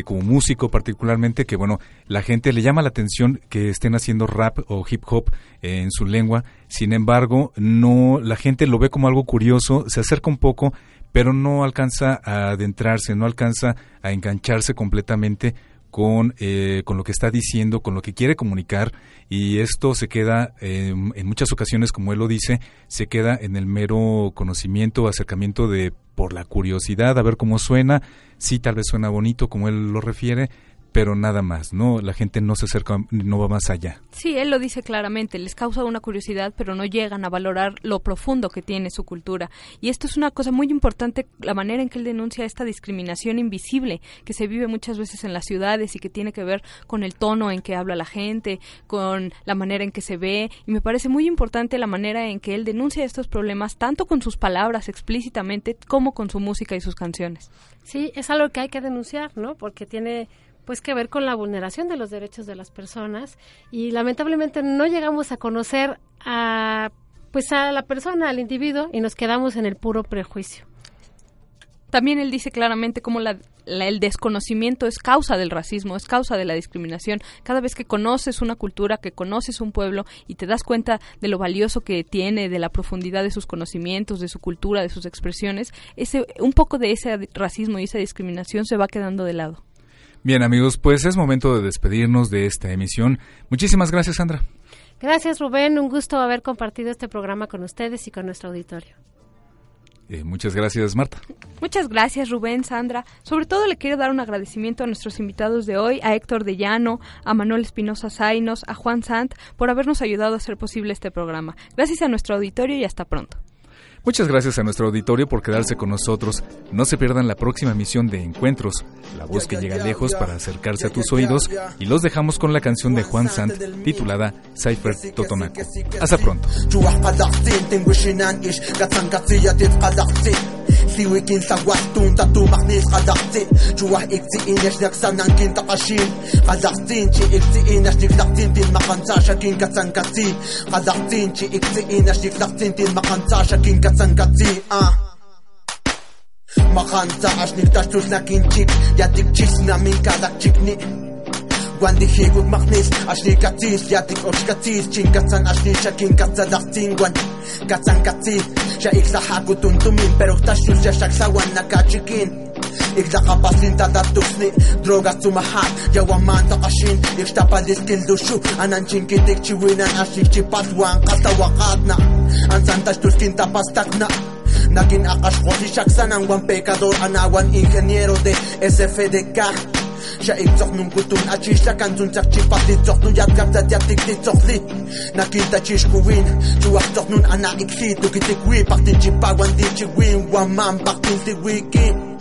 como músico particularmente que bueno la gente le llama la atención que estén haciendo rap o hip hop en su lengua. Sin embargo no la gente lo ve como algo curioso se acerca un poco pero no alcanza a adentrarse no alcanza a engancharse completamente con, eh, con lo que está diciendo, con lo que quiere comunicar y esto se queda en muchas ocasiones, como él lo dice, se queda en el mero conocimiento, acercamiento de por la curiosidad, a ver cómo suena, sí tal vez suena bonito como él lo refiere, pero nada más, ¿no? La gente no se acerca, no va más allá. Sí, él lo dice claramente, les causa una curiosidad, pero no llegan a valorar lo profundo que tiene su cultura. Y esto es una cosa muy importante, la manera en que él denuncia esta discriminación invisible que se vive muchas veces en las ciudades y que tiene que ver con el tono en que habla la gente, con la manera en que se ve. Y me parece muy importante la manera en que él denuncia estos problemas, tanto con sus palabras explícitamente como con su música y sus canciones. Sí, es algo que hay que denunciar, ¿no? Porque tiene pues que ver con la vulneración de los derechos de las personas y lamentablemente no llegamos a conocer a pues a la persona, al individuo, y nos quedamos en el puro prejuicio. También él dice claramente cómo la, el desconocimiento es causa del racismo, es causa de la discriminación. Cada vez que conoces una cultura, que conoces un pueblo y te das cuenta de lo valioso que tiene, de la profundidad de sus conocimientos, de su cultura, de sus expresiones, ese, un poco de ese racismo y esa discriminación se va quedando de lado. Bien amigos, pues es momento de despedirnos de esta emisión. Muchísimas gracias Sandra. Gracias Rubén, un gusto haber compartido este programa con ustedes y con nuestro auditorio. Eh, muchas gracias, Marta. Muchas gracias, Rubén, Sandra. Sobre todo le quiero dar un agradecimiento a nuestros invitados de hoy, a Héctor de Llano, a Manuel Espinosa Zainos, a Juan Sant, por habernos ayudado a hacer posible este programa. Gracias a nuestro auditorio y hasta pronto. Muchas gracias a nuestro auditorio por quedarse con nosotros. No se pierdan la próxima emisión de Encuentros, la voz que llega lejos para acercarse a tus oídos, y los dejamos con la canción de Juan Sant titulada Cypher Totonaco. Hasta pronto. siwikin sa gwastun tatumaknis kadaktin Chuwah iktiin yashnak sanankin takashin Kadaktin chi iktiin yashnik daktin tin makansa shakin katsan katsin Kadaktin chi iktiin yashnik daktin tin makansa shakin katsan katsin Ah Makansa ashnik tashtus nakin chik Yatik chisna min kadak chikni guan di hiwag maknis Ashni katis Yatik osh katis Chinkatsan ashni shakin katsa daftin guan Katsan katis Sha iksa haku tuntumin Pero tashus ya shaksawan nakachikin Ikdakapasin tatatusni Drogas tumahat Yawaman takashin Ikstapalis kildushu Anan chinkitik chiwinan Ashik chipaswan Katawakatna Ansan tashtus kintapastakna Nakin akash kosi shaksan Ang wan pecador Anawan ingeniero de SFDK Qa e tërf më mbrëton aqe Qa kanë zonë tërf që pa të tërf Në jatë gam të djatë të këtë tërf lit Në këtë aqe shkurin Që wa tërf nën anë a i këtë Dukë të kwe Partin që pa gwan dhe që gwen Wa mam partin të wekin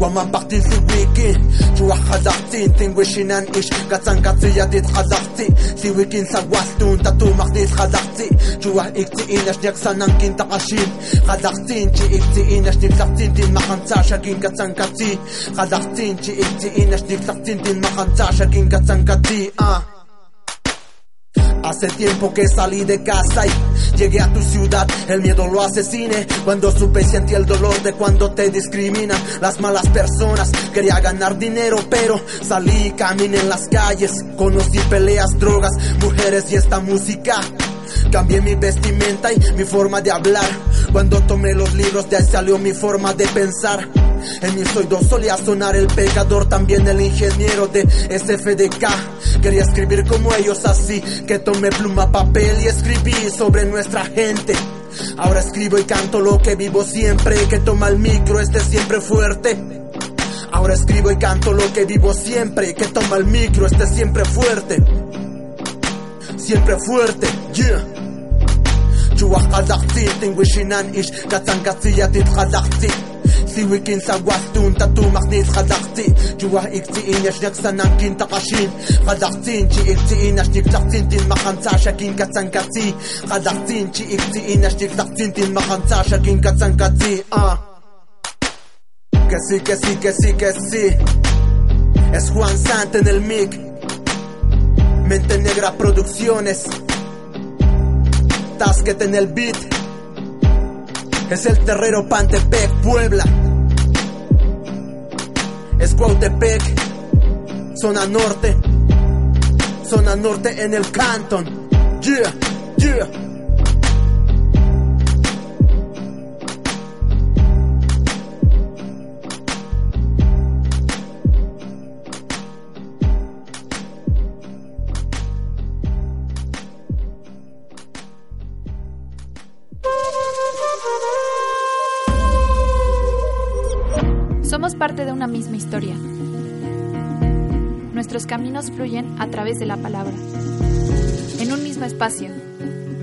ومن بقتي سويكي جوا خزعتي تنوشي ننقش قطن قطية ديت خزعتي سويكي واسطون تاتو مخديت خزعتي جوا اكتئين اش اشنيك سننكين تقاشين. خزعتين انتي اكتئين اش اشنيك سختين دين مخنسا شاكين قطن قطي خزعتين انتي اكتئين اش اشنيك سختين دين مخنسا شاكين قطن قطي آه. Hace tiempo que salí de casa y llegué a tu ciudad. El miedo lo asesine. Cuando supe y sentí el dolor de cuando te discriminan las malas personas. Quería ganar dinero, pero salí y caminé en las calles. Conocí peleas, drogas, mujeres y esta música. Cambié mi vestimenta y mi forma de hablar. Cuando tomé los libros, de ahí salió mi forma de pensar. En mis oídos solía sonar el pecador, también el ingeniero de SFDK. Quería escribir como ellos así, que tomé pluma, papel y escribí sobre nuestra gente. Ahora escribo y canto lo que vivo siempre, que toma el micro, este siempre fuerte. Ahora escribo y canto lo que vivo siempre, que toma el micro, este siempre fuerte. Siempre fuerte, yeah. Chuach kadakti, tingwishinan ish, katsang katsiyatit kadakti. Siwikin sa wastun que sí Es Juan Sant en el mic. Mente Negra Producciones. Tasket en el beat. Es el terrero Pantepec, Puebla. Es zona norte. Zona norte en el Canton. Yeah, yeah. Parte de una misma historia. Nuestros caminos fluyen a través de la palabra, en un mismo espacio,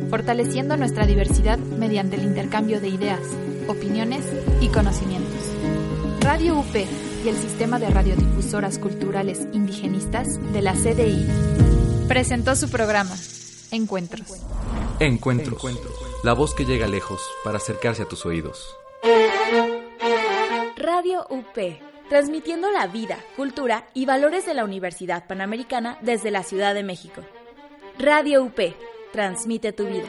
fortaleciendo nuestra diversidad mediante el intercambio de ideas, opiniones y conocimientos. Radio UP y el Sistema de Radiodifusoras Culturales Indigenistas de la CDI presentó su programa, Encuentros. Encuentros. La voz que llega lejos para acercarse a tus oídos. Radio UP, transmitiendo la vida, cultura y valores de la Universidad Panamericana desde la Ciudad de México. Radio UP, transmite tu vida.